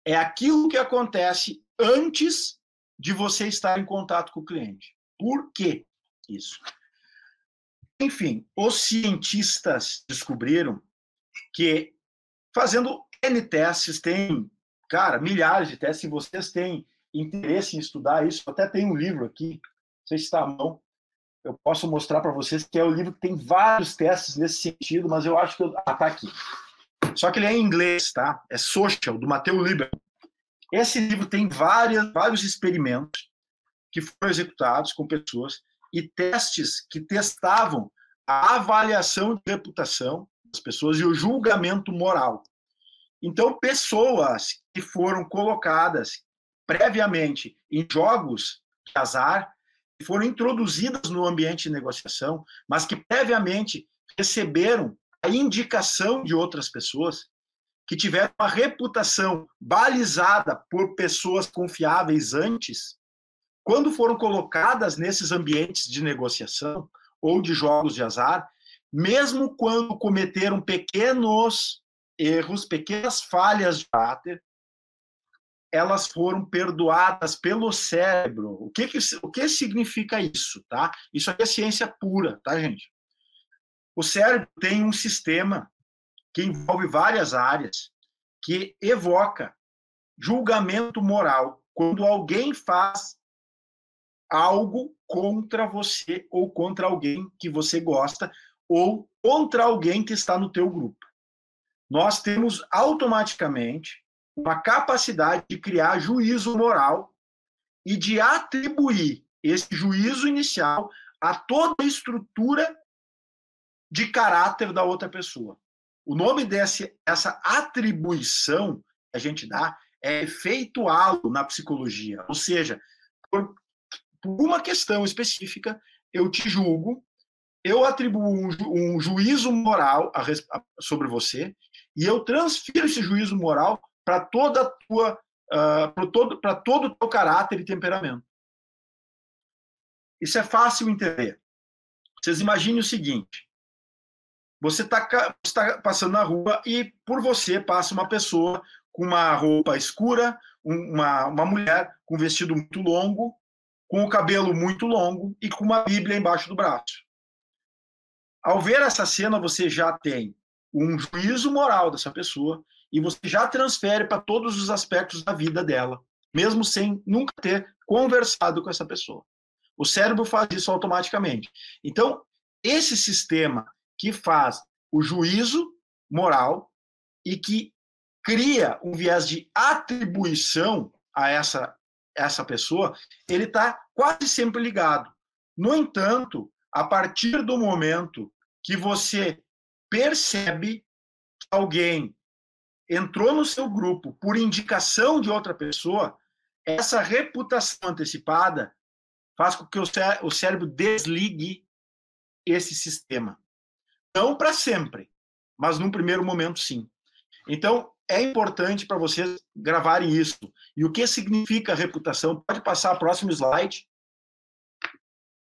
É aquilo que acontece antes de você estar em contato com o cliente. Por que isso? Enfim, os cientistas descobriram que fazendo N testes, tem, cara, milhares de testes, se vocês têm interesse em estudar isso, até tem um livro aqui, não sei se está à mão, eu posso mostrar para vocês que é o livro que tem vários testes nesse sentido, mas eu acho que eu... ah, tá aqui. Só que ele é em inglês, tá? É Social do Matthew Lieber. Esse livro tem várias, vários experimentos que foram executados com pessoas e testes que testavam a avaliação de reputação das pessoas e o julgamento moral. Então, pessoas que foram colocadas previamente em jogos de azar que foram introduzidas no ambiente de negociação, mas que previamente receberam a indicação de outras pessoas, que tiveram uma reputação balizada por pessoas confiáveis antes, quando foram colocadas nesses ambientes de negociação ou de jogos de azar, mesmo quando cometeram pequenos erros, pequenas falhas de caráter, elas foram perdoadas pelo cérebro. O que, que, o que significa isso, tá? Isso aqui é ciência pura, tá, gente? O cérebro tem um sistema que envolve várias áreas que evoca julgamento moral quando alguém faz algo contra você ou contra alguém que você gosta ou contra alguém que está no teu grupo. Nós temos automaticamente uma capacidade de criar juízo moral e de atribuir esse juízo inicial a toda a estrutura de caráter da outra pessoa. O nome dessa essa atribuição que a gente dá é efeito halo na psicologia, ou seja, por, por uma questão específica, eu te julgo, eu atribuo um, ju, um juízo moral a, a, sobre você e eu transfiro esse juízo moral para toda a tua uh, ah, para todo para todo o teu caráter e temperamento. Isso é fácil entender. Vocês imaginem o seguinte: você está tá passando na rua e por você passa uma pessoa com uma roupa escura, uma, uma mulher com um vestido muito longo, com o cabelo muito longo e com uma Bíblia embaixo do braço. Ao ver essa cena, você já tem um juízo moral dessa pessoa e você já transfere para todos os aspectos da vida dela, mesmo sem nunca ter conversado com essa pessoa. O cérebro faz isso automaticamente. Então, esse sistema que faz o juízo moral e que cria um viés de atribuição a essa essa pessoa, ele está quase sempre ligado. No entanto, a partir do momento que você percebe que alguém entrou no seu grupo por indicação de outra pessoa, essa reputação antecipada faz com que o cérebro desligue esse sistema. Não para sempre, mas num primeiro momento sim. Então, é importante para vocês gravarem isso. E o que significa reputação? Pode passar o próximo slide.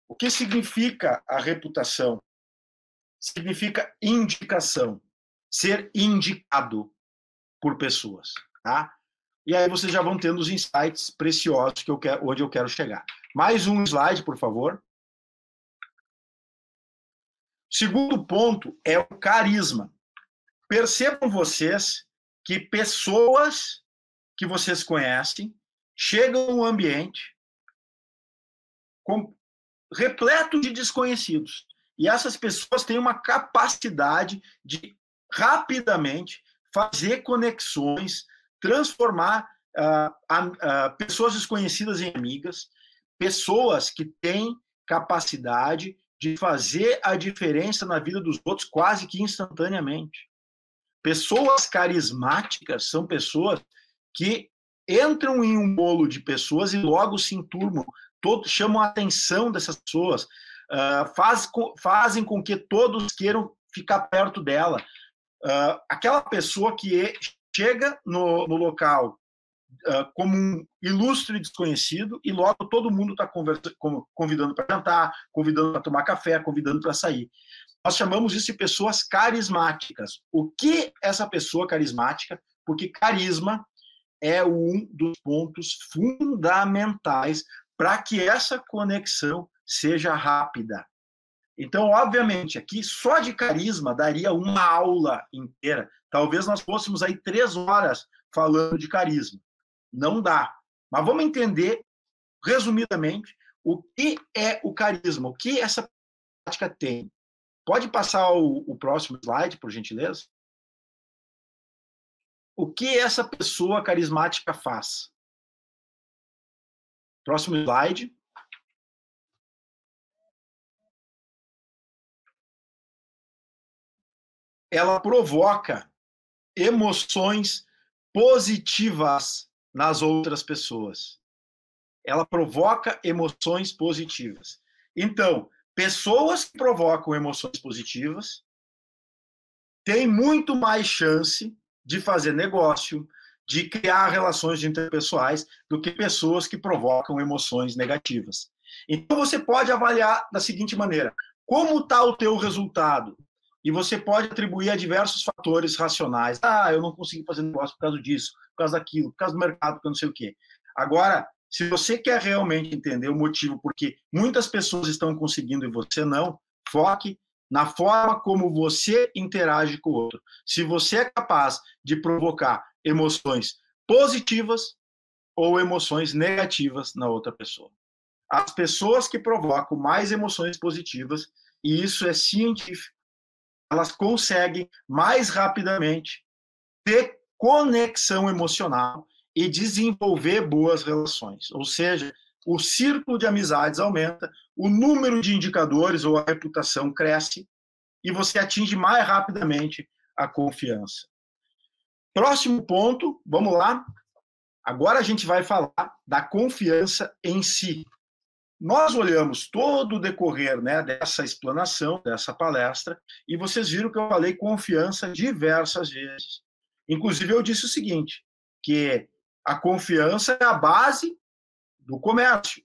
O que significa a reputação? Significa indicação, ser indicado por pessoas, tá? E aí vocês já vão tendo os insights preciosos que eu quero, onde eu quero chegar. Mais um slide, por favor. Segundo ponto é o carisma. percebam vocês que pessoas que vocês conhecem chegam no ambiente com, repleto de desconhecidos. E essas pessoas têm uma capacidade de rapidamente fazer conexões, transformar uh, pessoas desconhecidas em amigas, pessoas que têm capacidade de fazer a diferença na vida dos outros quase que instantaneamente. Pessoas carismáticas são pessoas que entram em um bolo de pessoas e logo se enturmam, todos chamam a atenção dessas pessoas, uh, faz, fazem com que todos queiram ficar perto dela. Uh, aquela pessoa que é, chega no, no local uh, como um ilustre desconhecido e logo todo mundo está convidando para jantar, convidando para tomar café, convidando para sair. Nós chamamos isso de pessoas carismáticas. O que essa pessoa carismática? Porque carisma é um dos pontos fundamentais para que essa conexão seja rápida. Então, obviamente, aqui só de carisma daria uma aula inteira. Talvez nós fôssemos aí três horas falando de carisma. Não dá. Mas vamos entender, resumidamente, o que é o carisma, o que essa prática tem. Pode passar o, o próximo slide, por gentileza? O que essa pessoa carismática faz? Próximo slide. Ela provoca emoções positivas nas outras pessoas. Ela provoca emoções positivas. Então, pessoas que provocam emoções positivas têm muito mais chance de fazer negócio, de criar relações interpessoais do que pessoas que provocam emoções negativas. Então você pode avaliar da seguinte maneira: como está o teu resultado? E você pode atribuir a diversos fatores racionais. Ah, eu não consegui fazer negócio por causa disso, por causa daquilo, por causa do mercado, por causa não sei o quê. Agora, se você quer realmente entender o motivo porque muitas pessoas estão conseguindo e você não, foque na forma como você interage com o outro. Se você é capaz de provocar emoções positivas ou emoções negativas na outra pessoa. As pessoas que provocam mais emoções positivas, e isso é científico, elas conseguem mais rapidamente ter conexão emocional e desenvolver boas relações. Ou seja, o círculo de amizades aumenta, o número de indicadores ou a reputação cresce e você atinge mais rapidamente a confiança. Próximo ponto, vamos lá. Agora a gente vai falar da confiança em si. Nós olhamos todo o decorrer né, dessa explanação, dessa palestra, e vocês viram que eu falei confiança diversas vezes. Inclusive, eu disse o seguinte: que a confiança é a base do comércio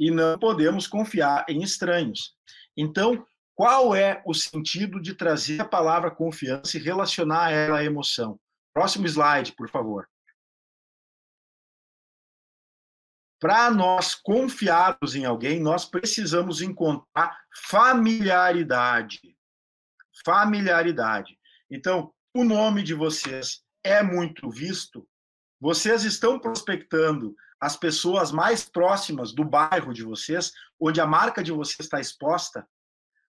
e não podemos confiar em estranhos. Então, qual é o sentido de trazer a palavra confiança e relacionar ela à emoção? Próximo slide, por favor. Para nós confiarmos em alguém, nós precisamos encontrar familiaridade. Familiaridade. Então, o nome de vocês é muito visto. Vocês estão prospectando as pessoas mais próximas do bairro de vocês, onde a marca de vocês está exposta,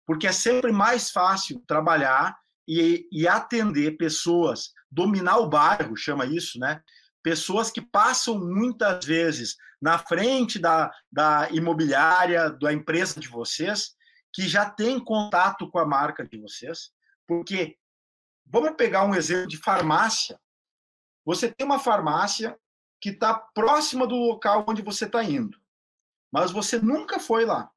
porque é sempre mais fácil trabalhar e, e atender pessoas, dominar o bairro, chama isso, né? Pessoas que passam muitas vezes na frente da, da imobiliária, da empresa de vocês, que já tem contato com a marca de vocês, porque vamos pegar um exemplo de farmácia. Você tem uma farmácia que está próxima do local onde você está indo, mas você nunca foi lá.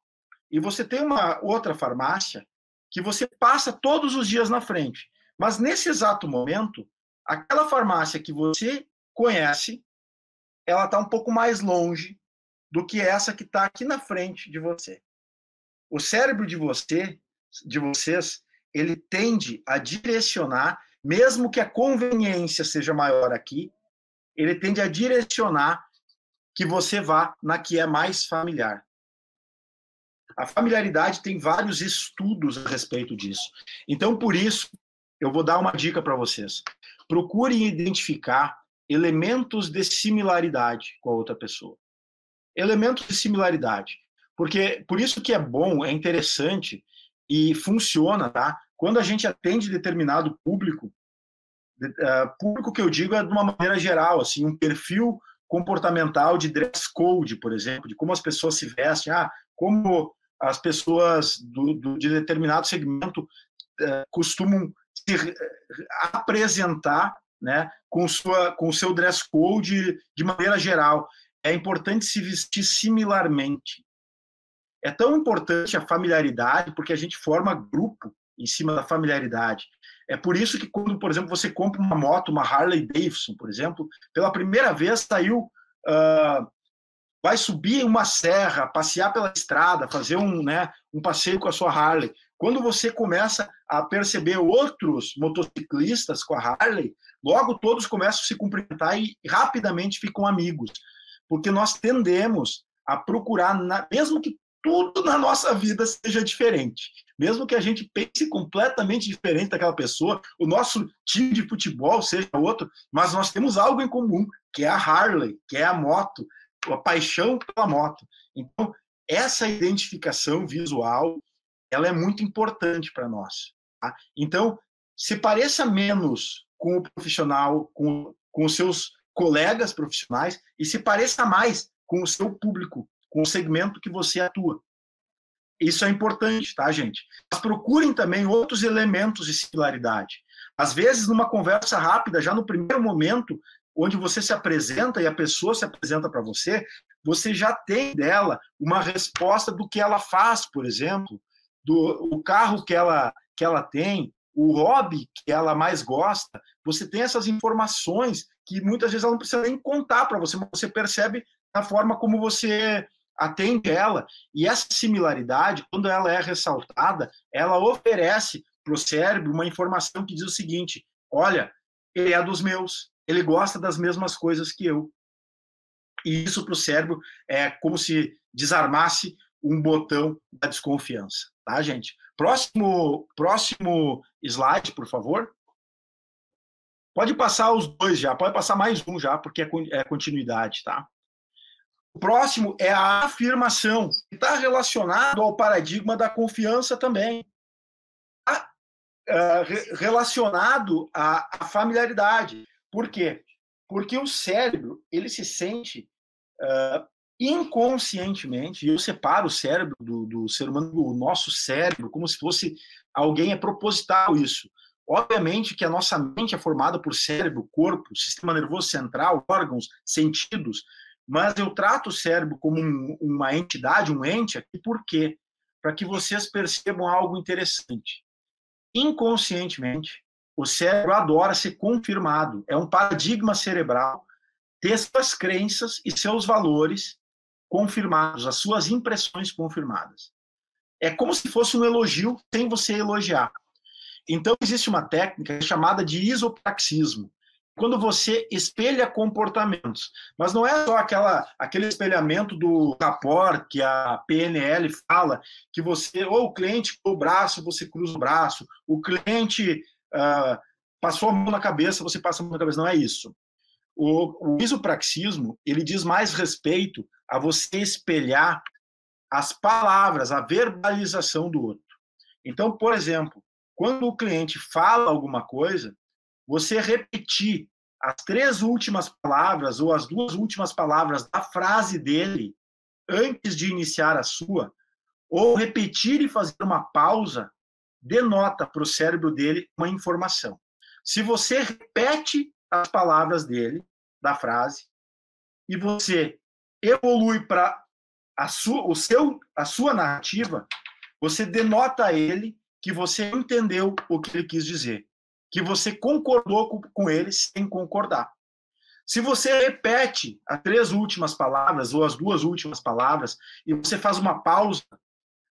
E você tem uma outra farmácia que você passa todos os dias na frente. Mas nesse exato momento, aquela farmácia que você conhece, ela está um pouco mais longe do que essa que está aqui na frente de você. O cérebro de você, de vocês, ele tende a direcionar, mesmo que a conveniência seja maior aqui, ele tende a direcionar que você vá na que é mais familiar. A familiaridade tem vários estudos a respeito disso. Então, por isso, eu vou dar uma dica para vocês. Procurem identificar elementos de similaridade com a outra pessoa. Elementos de similaridade. Porque por isso que é bom, é interessante e funciona, tá? Quando a gente atende determinado público, uh, público que eu digo é de uma maneira geral, assim, um perfil comportamental de dress code, por exemplo, de como as pessoas se vestem, ah, como as pessoas do, do de determinado segmento uh, costumam se apresentar, né, com sua com seu dress code de maneira geral. É importante se vestir similarmente. É tão importante a familiaridade porque a gente forma grupo em cima da familiaridade. É por isso que quando, por exemplo, você compra uma moto, uma Harley Davidson, por exemplo, pela primeira vez saiu, uh, vai subir uma serra, passear pela estrada, fazer um, né, um passeio com a sua Harley. Quando você começa a perceber outros motociclistas com a Harley, logo todos começam a se cumprimentar e rapidamente ficam amigos, porque nós tendemos a procurar, na, mesmo que tudo na nossa vida seja diferente. Mesmo que a gente pense completamente diferente daquela pessoa, o nosso time de futebol seja outro, mas nós temos algo em comum, que é a Harley, que é a moto, a paixão pela moto. Então, essa identificação visual, ela é muito importante para nós. Tá? Então, se pareça menos com o profissional, com, com os seus colegas profissionais, e se pareça mais com o seu público com o segmento que você atua. Isso é importante, tá, gente? Mas procurem também outros elementos de similaridade. Às vezes, numa conversa rápida, já no primeiro momento, onde você se apresenta e a pessoa se apresenta para você, você já tem dela uma resposta do que ela faz, por exemplo, do o carro que ela, que ela tem, o hobby que ela mais gosta. Você tem essas informações que muitas vezes ela não precisa nem contar para você, mas você percebe na forma como você atende ela. E essa similaridade, quando ela é ressaltada, ela oferece para o cérebro uma informação que diz o seguinte: olha, ele é dos meus, ele gosta das mesmas coisas que eu. E isso para o cérebro é como se desarmasse um botão da desconfiança, tá, gente? Próximo, próximo slide, por favor. Pode passar os dois já, pode passar mais um já, porque é, é continuidade, tá? O próximo é a afirmação, que está relacionado ao paradigma da confiança também. Está uh, relacionado à, à, familiaridade. Por quê? Porque o cérebro ele se sente uh, inconscientemente, eu separo o cérebro do, do ser humano, do nosso cérebro, como se fosse alguém é proposital isso. Obviamente que a nossa mente é formada por cérebro, corpo, sistema nervoso central, órgãos, sentidos, mas eu trato o cérebro como um, uma entidade, um ente aqui, por quê? Para que vocês percebam algo interessante. Inconscientemente, o cérebro adora ser confirmado. É um paradigma cerebral ter suas crenças e seus valores confirmados, as suas impressões confirmadas. É como se fosse um elogio sem você elogiar. Então, existe uma técnica chamada de isopraxismo quando você espelha comportamentos. Mas não é só aquela, aquele espelhamento do rapport que a PNL fala, que você, ou o cliente o braço, você cruza o braço, o cliente uh, passou a mão na cabeça, você passa a mão na cabeça. Não é isso. O, o isopraxismo, ele diz mais respeito a você espelhar as palavras, a verbalização do outro. Então, por exemplo, quando o cliente fala alguma coisa, você repetir as três últimas palavras ou as duas últimas palavras da frase dele antes de iniciar a sua, ou repetir e fazer uma pausa, denota para o cérebro dele uma informação. Se você repete as palavras dele, da frase, e você evolui para a sua, o seu, a sua narrativa, você denota a ele que você entendeu o que ele quis dizer que você concordou com, com ele sem concordar. Se você repete as três últimas palavras ou as duas últimas palavras e você faz uma pausa,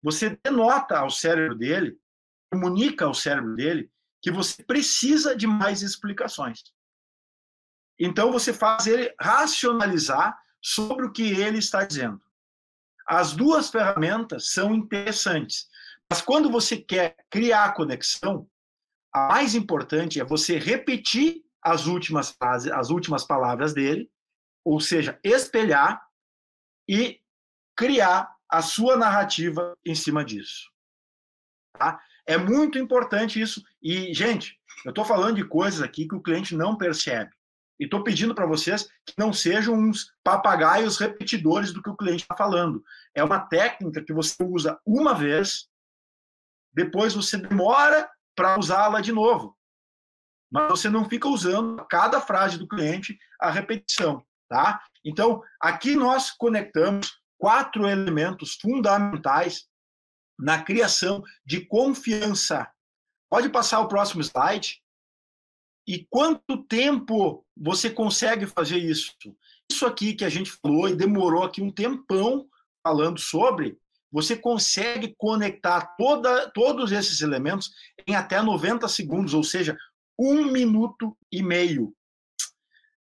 você denota ao cérebro dele, comunica ao cérebro dele que você precisa de mais explicações. Então você faz ele racionalizar sobre o que ele está dizendo. As duas ferramentas são interessantes, mas quando você quer criar conexão, a mais importante é você repetir as últimas frases, as últimas palavras dele, ou seja, espelhar e criar a sua narrativa em cima disso. Tá? É muito importante isso. E, gente, eu estou falando de coisas aqui que o cliente não percebe. E estou pedindo para vocês que não sejam uns papagaios repetidores do que o cliente está falando. É uma técnica que você usa uma vez, depois você demora para usá-la de novo. Mas você não fica usando cada frase do cliente a repetição, tá? Então, aqui nós conectamos quatro elementos fundamentais na criação de confiança. Pode passar o próximo slide. E quanto tempo você consegue fazer isso? Isso aqui que a gente falou e demorou aqui um tempão falando sobre, você consegue conectar toda, todos esses elementos em até 90 segundos, ou seja, um minuto e meio.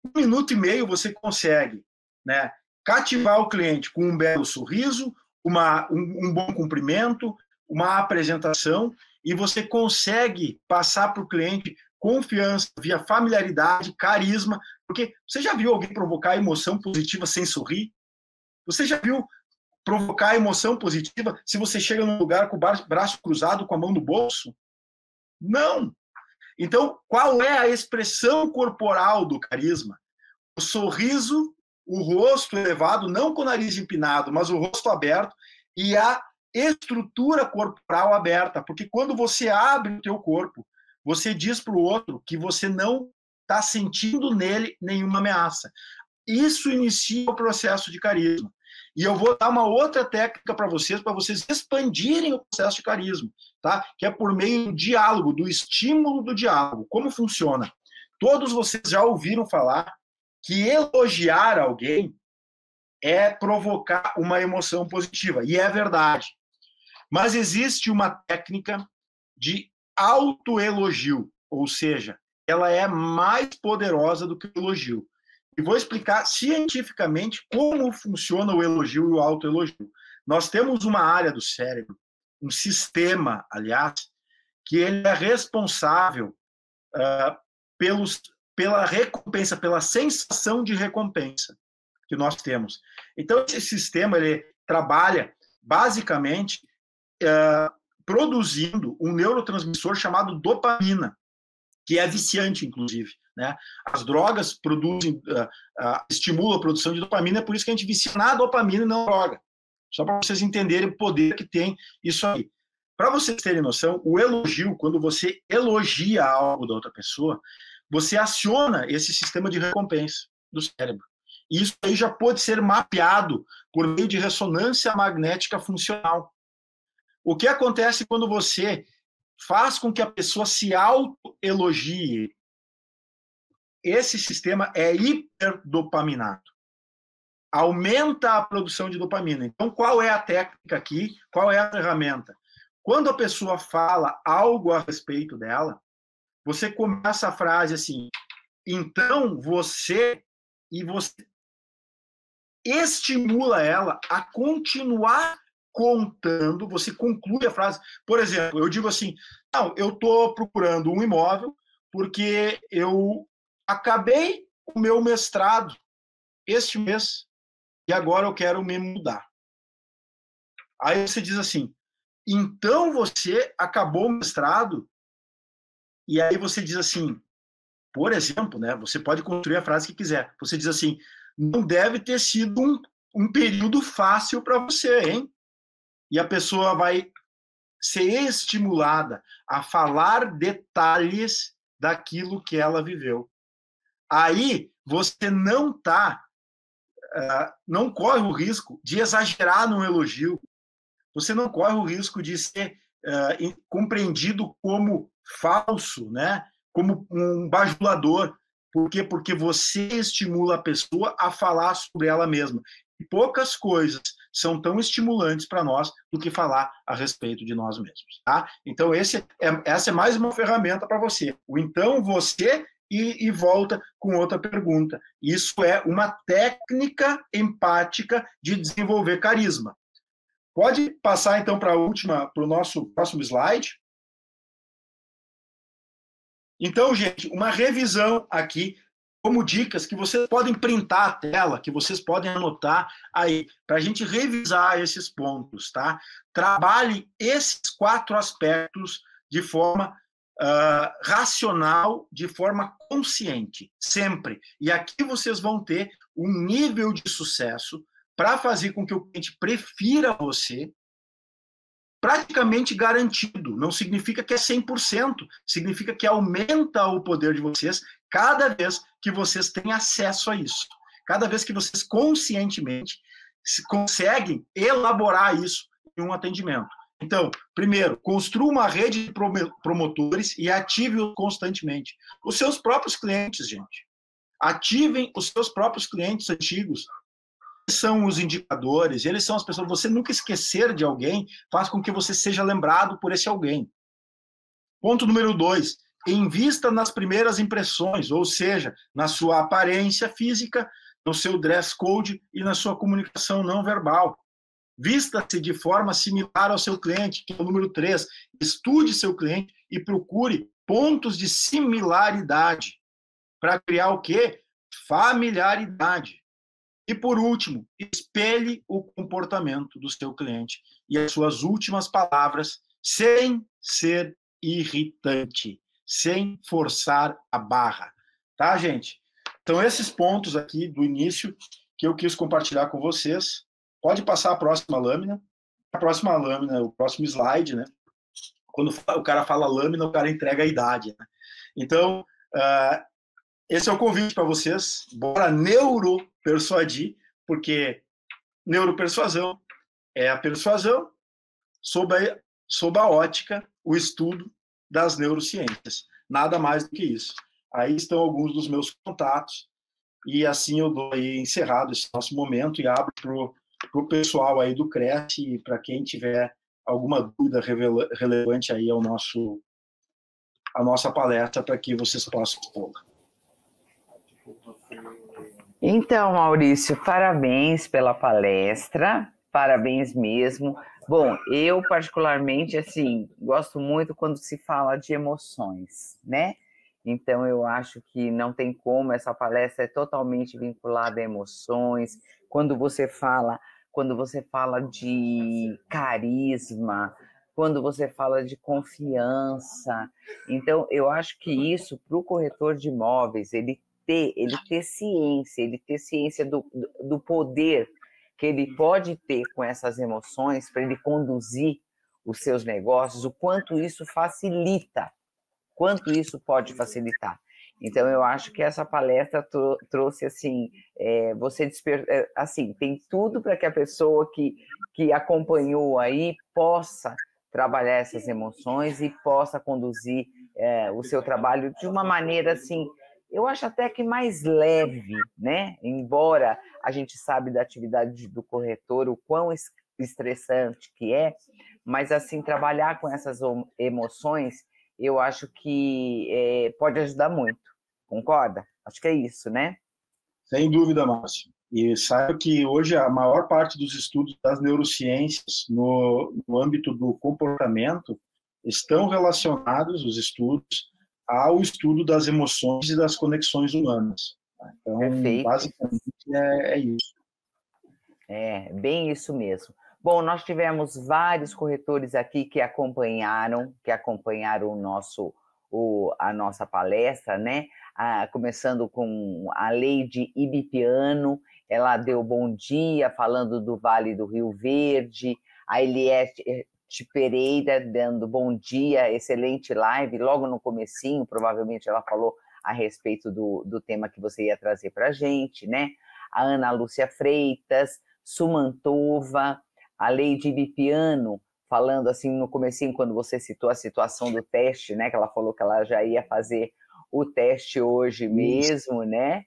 Um minuto e meio você consegue né, cativar o cliente com um belo sorriso, uma, um, um bom cumprimento, uma apresentação, e você consegue passar para o cliente confiança, via familiaridade, carisma, porque você já viu alguém provocar emoção positiva sem sorrir? Você já viu provocar emoção positiva se você chega num lugar com o braço cruzado, com a mão no bolso? Não. Então, qual é a expressão corporal do carisma? O sorriso, o rosto elevado, não com o nariz empinado, mas o rosto aberto e a estrutura corporal aberta, porque quando você abre o teu corpo, você diz para o outro que você não está sentindo nele nenhuma ameaça. Isso inicia o processo de carisma. E eu vou dar uma outra técnica para vocês, para vocês expandirem o processo de carisma, tá? Que é por meio do diálogo, do estímulo do diálogo. Como funciona? Todos vocês já ouviram falar que elogiar alguém é provocar uma emoção positiva, e é verdade. Mas existe uma técnica de autoelogio, ou seja, ela é mais poderosa do que o elogio. E vou explicar cientificamente como funciona o elogio e o autoelogio. Nós temos uma área do cérebro, um sistema, aliás, que ele é responsável uh, pelos, pela recompensa, pela sensação de recompensa que nós temos. Então, esse sistema ele trabalha basicamente uh, produzindo um neurotransmissor chamado dopamina, que é viciante, inclusive. Né? As drogas produzem, uh, uh, estimulam a produção de dopamina, é por isso que a gente vicia na dopamina e não droga. Só para vocês entenderem o poder que tem isso aí. Para vocês terem noção, o elogio, quando você elogia algo da outra pessoa, você aciona esse sistema de recompensa do cérebro. E isso aí já pode ser mapeado por meio de ressonância magnética funcional. O que acontece quando você faz com que a pessoa se autoelogie? Esse sistema é hiperdopaminado. Aumenta a produção de dopamina. Então, qual é a técnica aqui? Qual é a ferramenta? Quando a pessoa fala algo a respeito dela, você começa a frase assim: então você e você estimula ela a continuar contando, você conclui a frase. Por exemplo, eu digo assim: não, eu estou procurando um imóvel porque eu acabei o meu mestrado este mês e agora eu quero me mudar. Aí você diz assim: então você acabou o mestrado e aí você diz assim, por exemplo, né? Você pode construir a frase que quiser. Você diz assim: não deve ter sido um, um período fácil para você, hein? E a pessoa vai ser estimulada a falar detalhes daquilo que ela viveu. Aí você não está, uh, não corre o risco de exagerar no elogio. Você não corre o risco de ser uh, compreendido como falso, né? Como um bajulador. Por quê? Porque você estimula a pessoa a falar sobre ela mesma. E poucas coisas são tão estimulantes para nós do que falar a respeito de nós mesmos. Tá? Então, esse é, essa é mais uma ferramenta para você. O então você e, e, volta com outra pergunta. Isso é uma técnica empática de desenvolver carisma. Pode passar então para a última, para o nosso próximo slide. Então, gente, uma revisão aqui como dicas que vocês podem printar a tela, que vocês podem anotar aí, para a gente revisar esses pontos, tá? Trabalhe esses quatro aspectos de forma uh, racional, de forma consciente, sempre. E aqui vocês vão ter um nível de sucesso para fazer com que o cliente prefira você, praticamente garantido. Não significa que é 100%, significa que aumenta o poder de vocês cada vez que vocês têm acesso a isso. Cada vez que vocês conscientemente conseguem elaborar isso em um atendimento. Então, primeiro, construa uma rede de promotores e ative-os constantemente. Os seus próprios clientes, gente. Ativem os seus próprios clientes antigos. São os indicadores, eles são as pessoas. Você nunca esquecer de alguém faz com que você seja lembrado por esse alguém. Ponto número dois: invista nas primeiras impressões, ou seja, na sua aparência física, no seu dress code e na sua comunicação não verbal. Vista-se de forma similar ao seu cliente, que é o número 3. Estude seu cliente e procure pontos de similaridade para criar o quê? Familiaridade. E por último, espelhe o comportamento do seu cliente e as suas últimas palavras sem ser irritante sem forçar a barra. Tá, gente? Então, esses pontos aqui do início que eu quis compartilhar com vocês. Pode passar a próxima lâmina. A próxima lâmina, o próximo slide, né? Quando o cara fala lâmina, o cara entrega a idade. Né? Então, uh, esse é o convite para vocês. Bora neuropersuadir, porque neuropersuasão é a persuasão sob a, sob a ótica, o estudo das neurociências. Nada mais do que isso. Aí estão alguns dos meus contatos, e assim eu dou aí encerrado esse nosso momento e abro para o pessoal aí do Cresce e para quem tiver alguma dúvida relevante aí ao nosso a nossa palestra para que vocês possam expor. Então, Maurício, parabéns pela palestra, parabéns mesmo. Bom, eu particularmente, assim, gosto muito quando se fala de emoções, né? Então, eu acho que não tem como, essa palestra é totalmente vinculada a emoções. Quando você fala, quando você fala de carisma, quando você fala de confiança. Então, eu acho que isso, para o corretor de imóveis, ele ter, ele ter ciência, ele ter ciência do, do poder que ele pode ter com essas emoções para ele conduzir os seus negócios, o quanto isso facilita, quanto isso pode facilitar. Então eu acho que essa palestra trouxe assim, é, você desper... É, assim tem tudo para que a pessoa que que acompanhou aí possa trabalhar essas emoções e possa conduzir é, o seu trabalho de uma maneira assim eu acho até que mais leve, né? Embora a gente sabe da atividade do corretor, o quão estressante que é, mas assim, trabalhar com essas emoções, eu acho que é, pode ajudar muito. Concorda? Acho que é isso, né? Sem dúvida, Márcio. E saiba que hoje a maior parte dos estudos das neurociências no, no âmbito do comportamento estão relacionados, os estudos, ao estudo das emoções e das conexões humanas. Então, Perfeito. basicamente, é, é isso. É, bem isso mesmo. Bom, nós tivemos vários corretores aqui que acompanharam, que acompanharam o nosso, o, a nossa palestra, né? Ah, começando com a Leide Ibipiano, ela deu bom dia falando do Vale do Rio Verde, a Eliette Pereira dando bom dia, excelente live, logo no comecinho, provavelmente ela falou a respeito do, do tema que você ia trazer para a gente, né? A Ana Lúcia Freitas, Sumantova, a Leide Bipiano, falando assim no comecinho, quando você citou a situação do teste, né? Que ela falou que ela já ia fazer o teste hoje mesmo, né?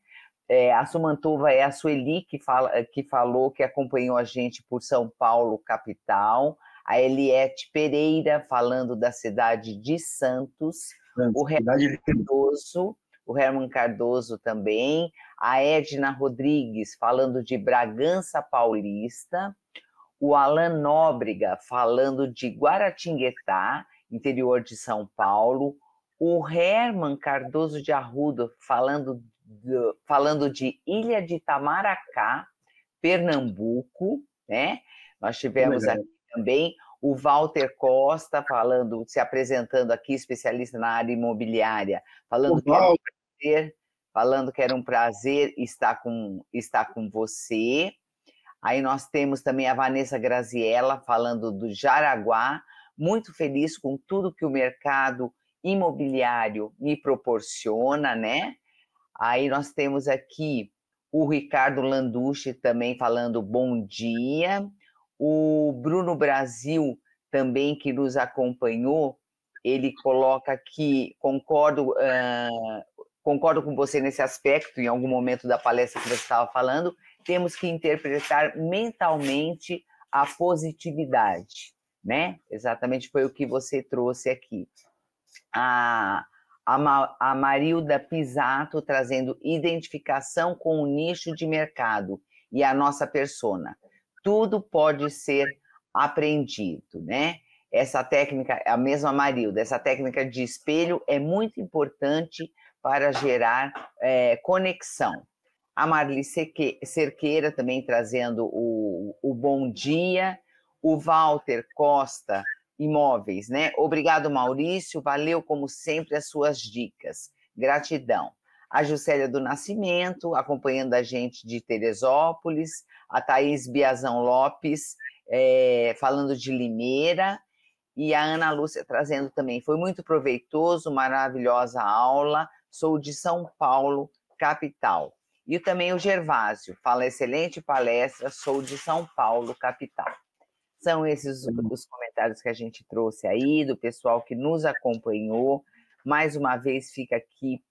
É, a Sumantova é a Sueli que, fala, que falou que acompanhou a gente por São Paulo, capital a Eliette Pereira falando da cidade de Santos, o Herman Cardoso, o Herman Cardoso também, a Edna Rodrigues falando de Bragança Paulista, o Alan Nóbrega falando de Guaratinguetá, interior de São Paulo, o Herman Cardoso de Arruda falando, de, falando de Ilha de Itamaracá, Pernambuco, né? Nós tivemos aqui também o Walter Costa falando, se apresentando aqui, especialista na área imobiliária, falando que era um prazer, falando que era um prazer estar com, estar com você. Aí nós temos também a Vanessa Graziella falando do Jaraguá, muito feliz com tudo que o mercado imobiliário me proporciona, né? Aí nós temos aqui o Ricardo Landucci também falando bom dia. O Bruno Brasil também que nos acompanhou, ele coloca aqui, concordo, uh, concordo com você nesse aspecto, em algum momento da palestra que você estava falando, temos que interpretar mentalmente a positividade, né? Exatamente foi o que você trouxe aqui. A, a, a Marilda Pisato trazendo identificação com o nicho de mercado e a nossa persona. Tudo pode ser aprendido, né? Essa técnica, a mesma Marilda, essa técnica de espelho é muito importante para gerar é, conexão. A Marli Cerqueira também trazendo o, o bom dia, o Walter Costa Imóveis, né? Obrigado, Maurício, valeu como sempre as suas dicas. Gratidão. A Juscelia do Nascimento, acompanhando a gente de Teresópolis, a Thaís Biazão Lopes, é, falando de Limeira, e a Ana Lúcia trazendo também. Foi muito proveitoso, maravilhosa aula. Sou de São Paulo, capital. E também o Gervásio, fala excelente palestra, sou de São Paulo, capital. São esses os comentários que a gente trouxe aí, do pessoal que nos acompanhou. Mais uma vez fica aqui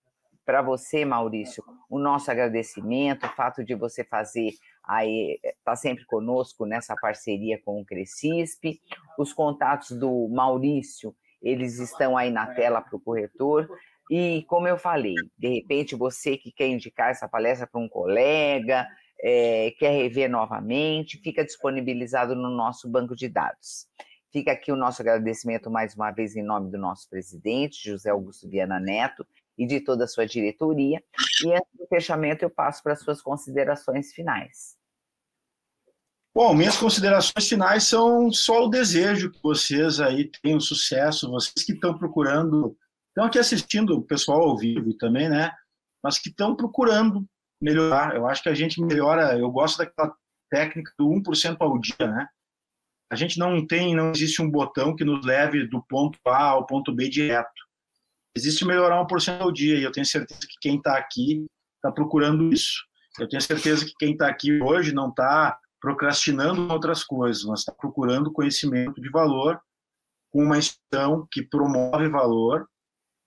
para você, Maurício, o nosso agradecimento, o fato de você fazer aí, tá sempre conosco nessa parceria com o Crescisp. Os contatos do Maurício, eles estão aí na tela para o corretor. E como eu falei, de repente você que quer indicar essa palestra para um colega, é, quer rever novamente, fica disponibilizado no nosso banco de dados. Fica aqui o nosso agradecimento mais uma vez em nome do nosso presidente, José Augusto Viana Neto, e de toda a sua diretoria. E antes do fechamento, eu passo para as suas considerações finais. Bom, minhas considerações finais são só o desejo que vocês aí tenham sucesso, vocês que estão procurando estão aqui assistindo o pessoal ao vivo também, né? Mas que estão procurando melhorar. Eu acho que a gente melhora. Eu gosto daquela técnica do 1% ao dia, né? A gente não tem, não existe um botão que nos leve do ponto A ao ponto B direto. Existe melhorar 1% ao dia e eu tenho certeza que quem está aqui está procurando isso. Eu tenho certeza que quem está aqui hoje não está procrastinando outras coisas, mas está procurando conhecimento de valor com uma instituição que promove valor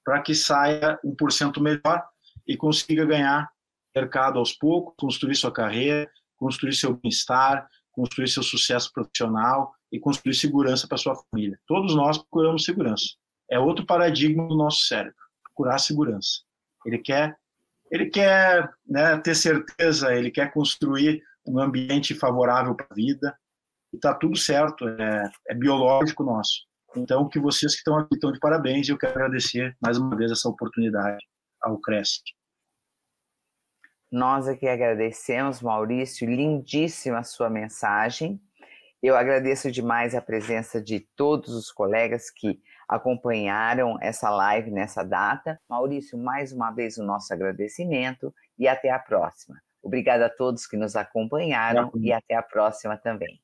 para que saia 1% melhor e consiga ganhar mercado aos poucos, construir sua carreira, construir seu bem-estar, construir seu sucesso profissional e construir segurança para sua família. Todos nós procuramos segurança. É outro paradigma do nosso cérebro, procurar segurança. Ele quer, ele quer né, ter certeza, ele quer construir um ambiente favorável para a vida. E está tudo certo, é, é biológico nosso. Então, que vocês que estão aqui estão de parabéns e eu quero agradecer mais uma vez essa oportunidade ao Cresce. Nós aqui agradecemos, Maurício, lindíssima sua mensagem. Eu agradeço demais a presença de todos os colegas que acompanharam essa live nessa data. Maurício, mais uma vez o nosso agradecimento e até a próxima. Obrigada a todos que nos acompanharam e até a próxima também.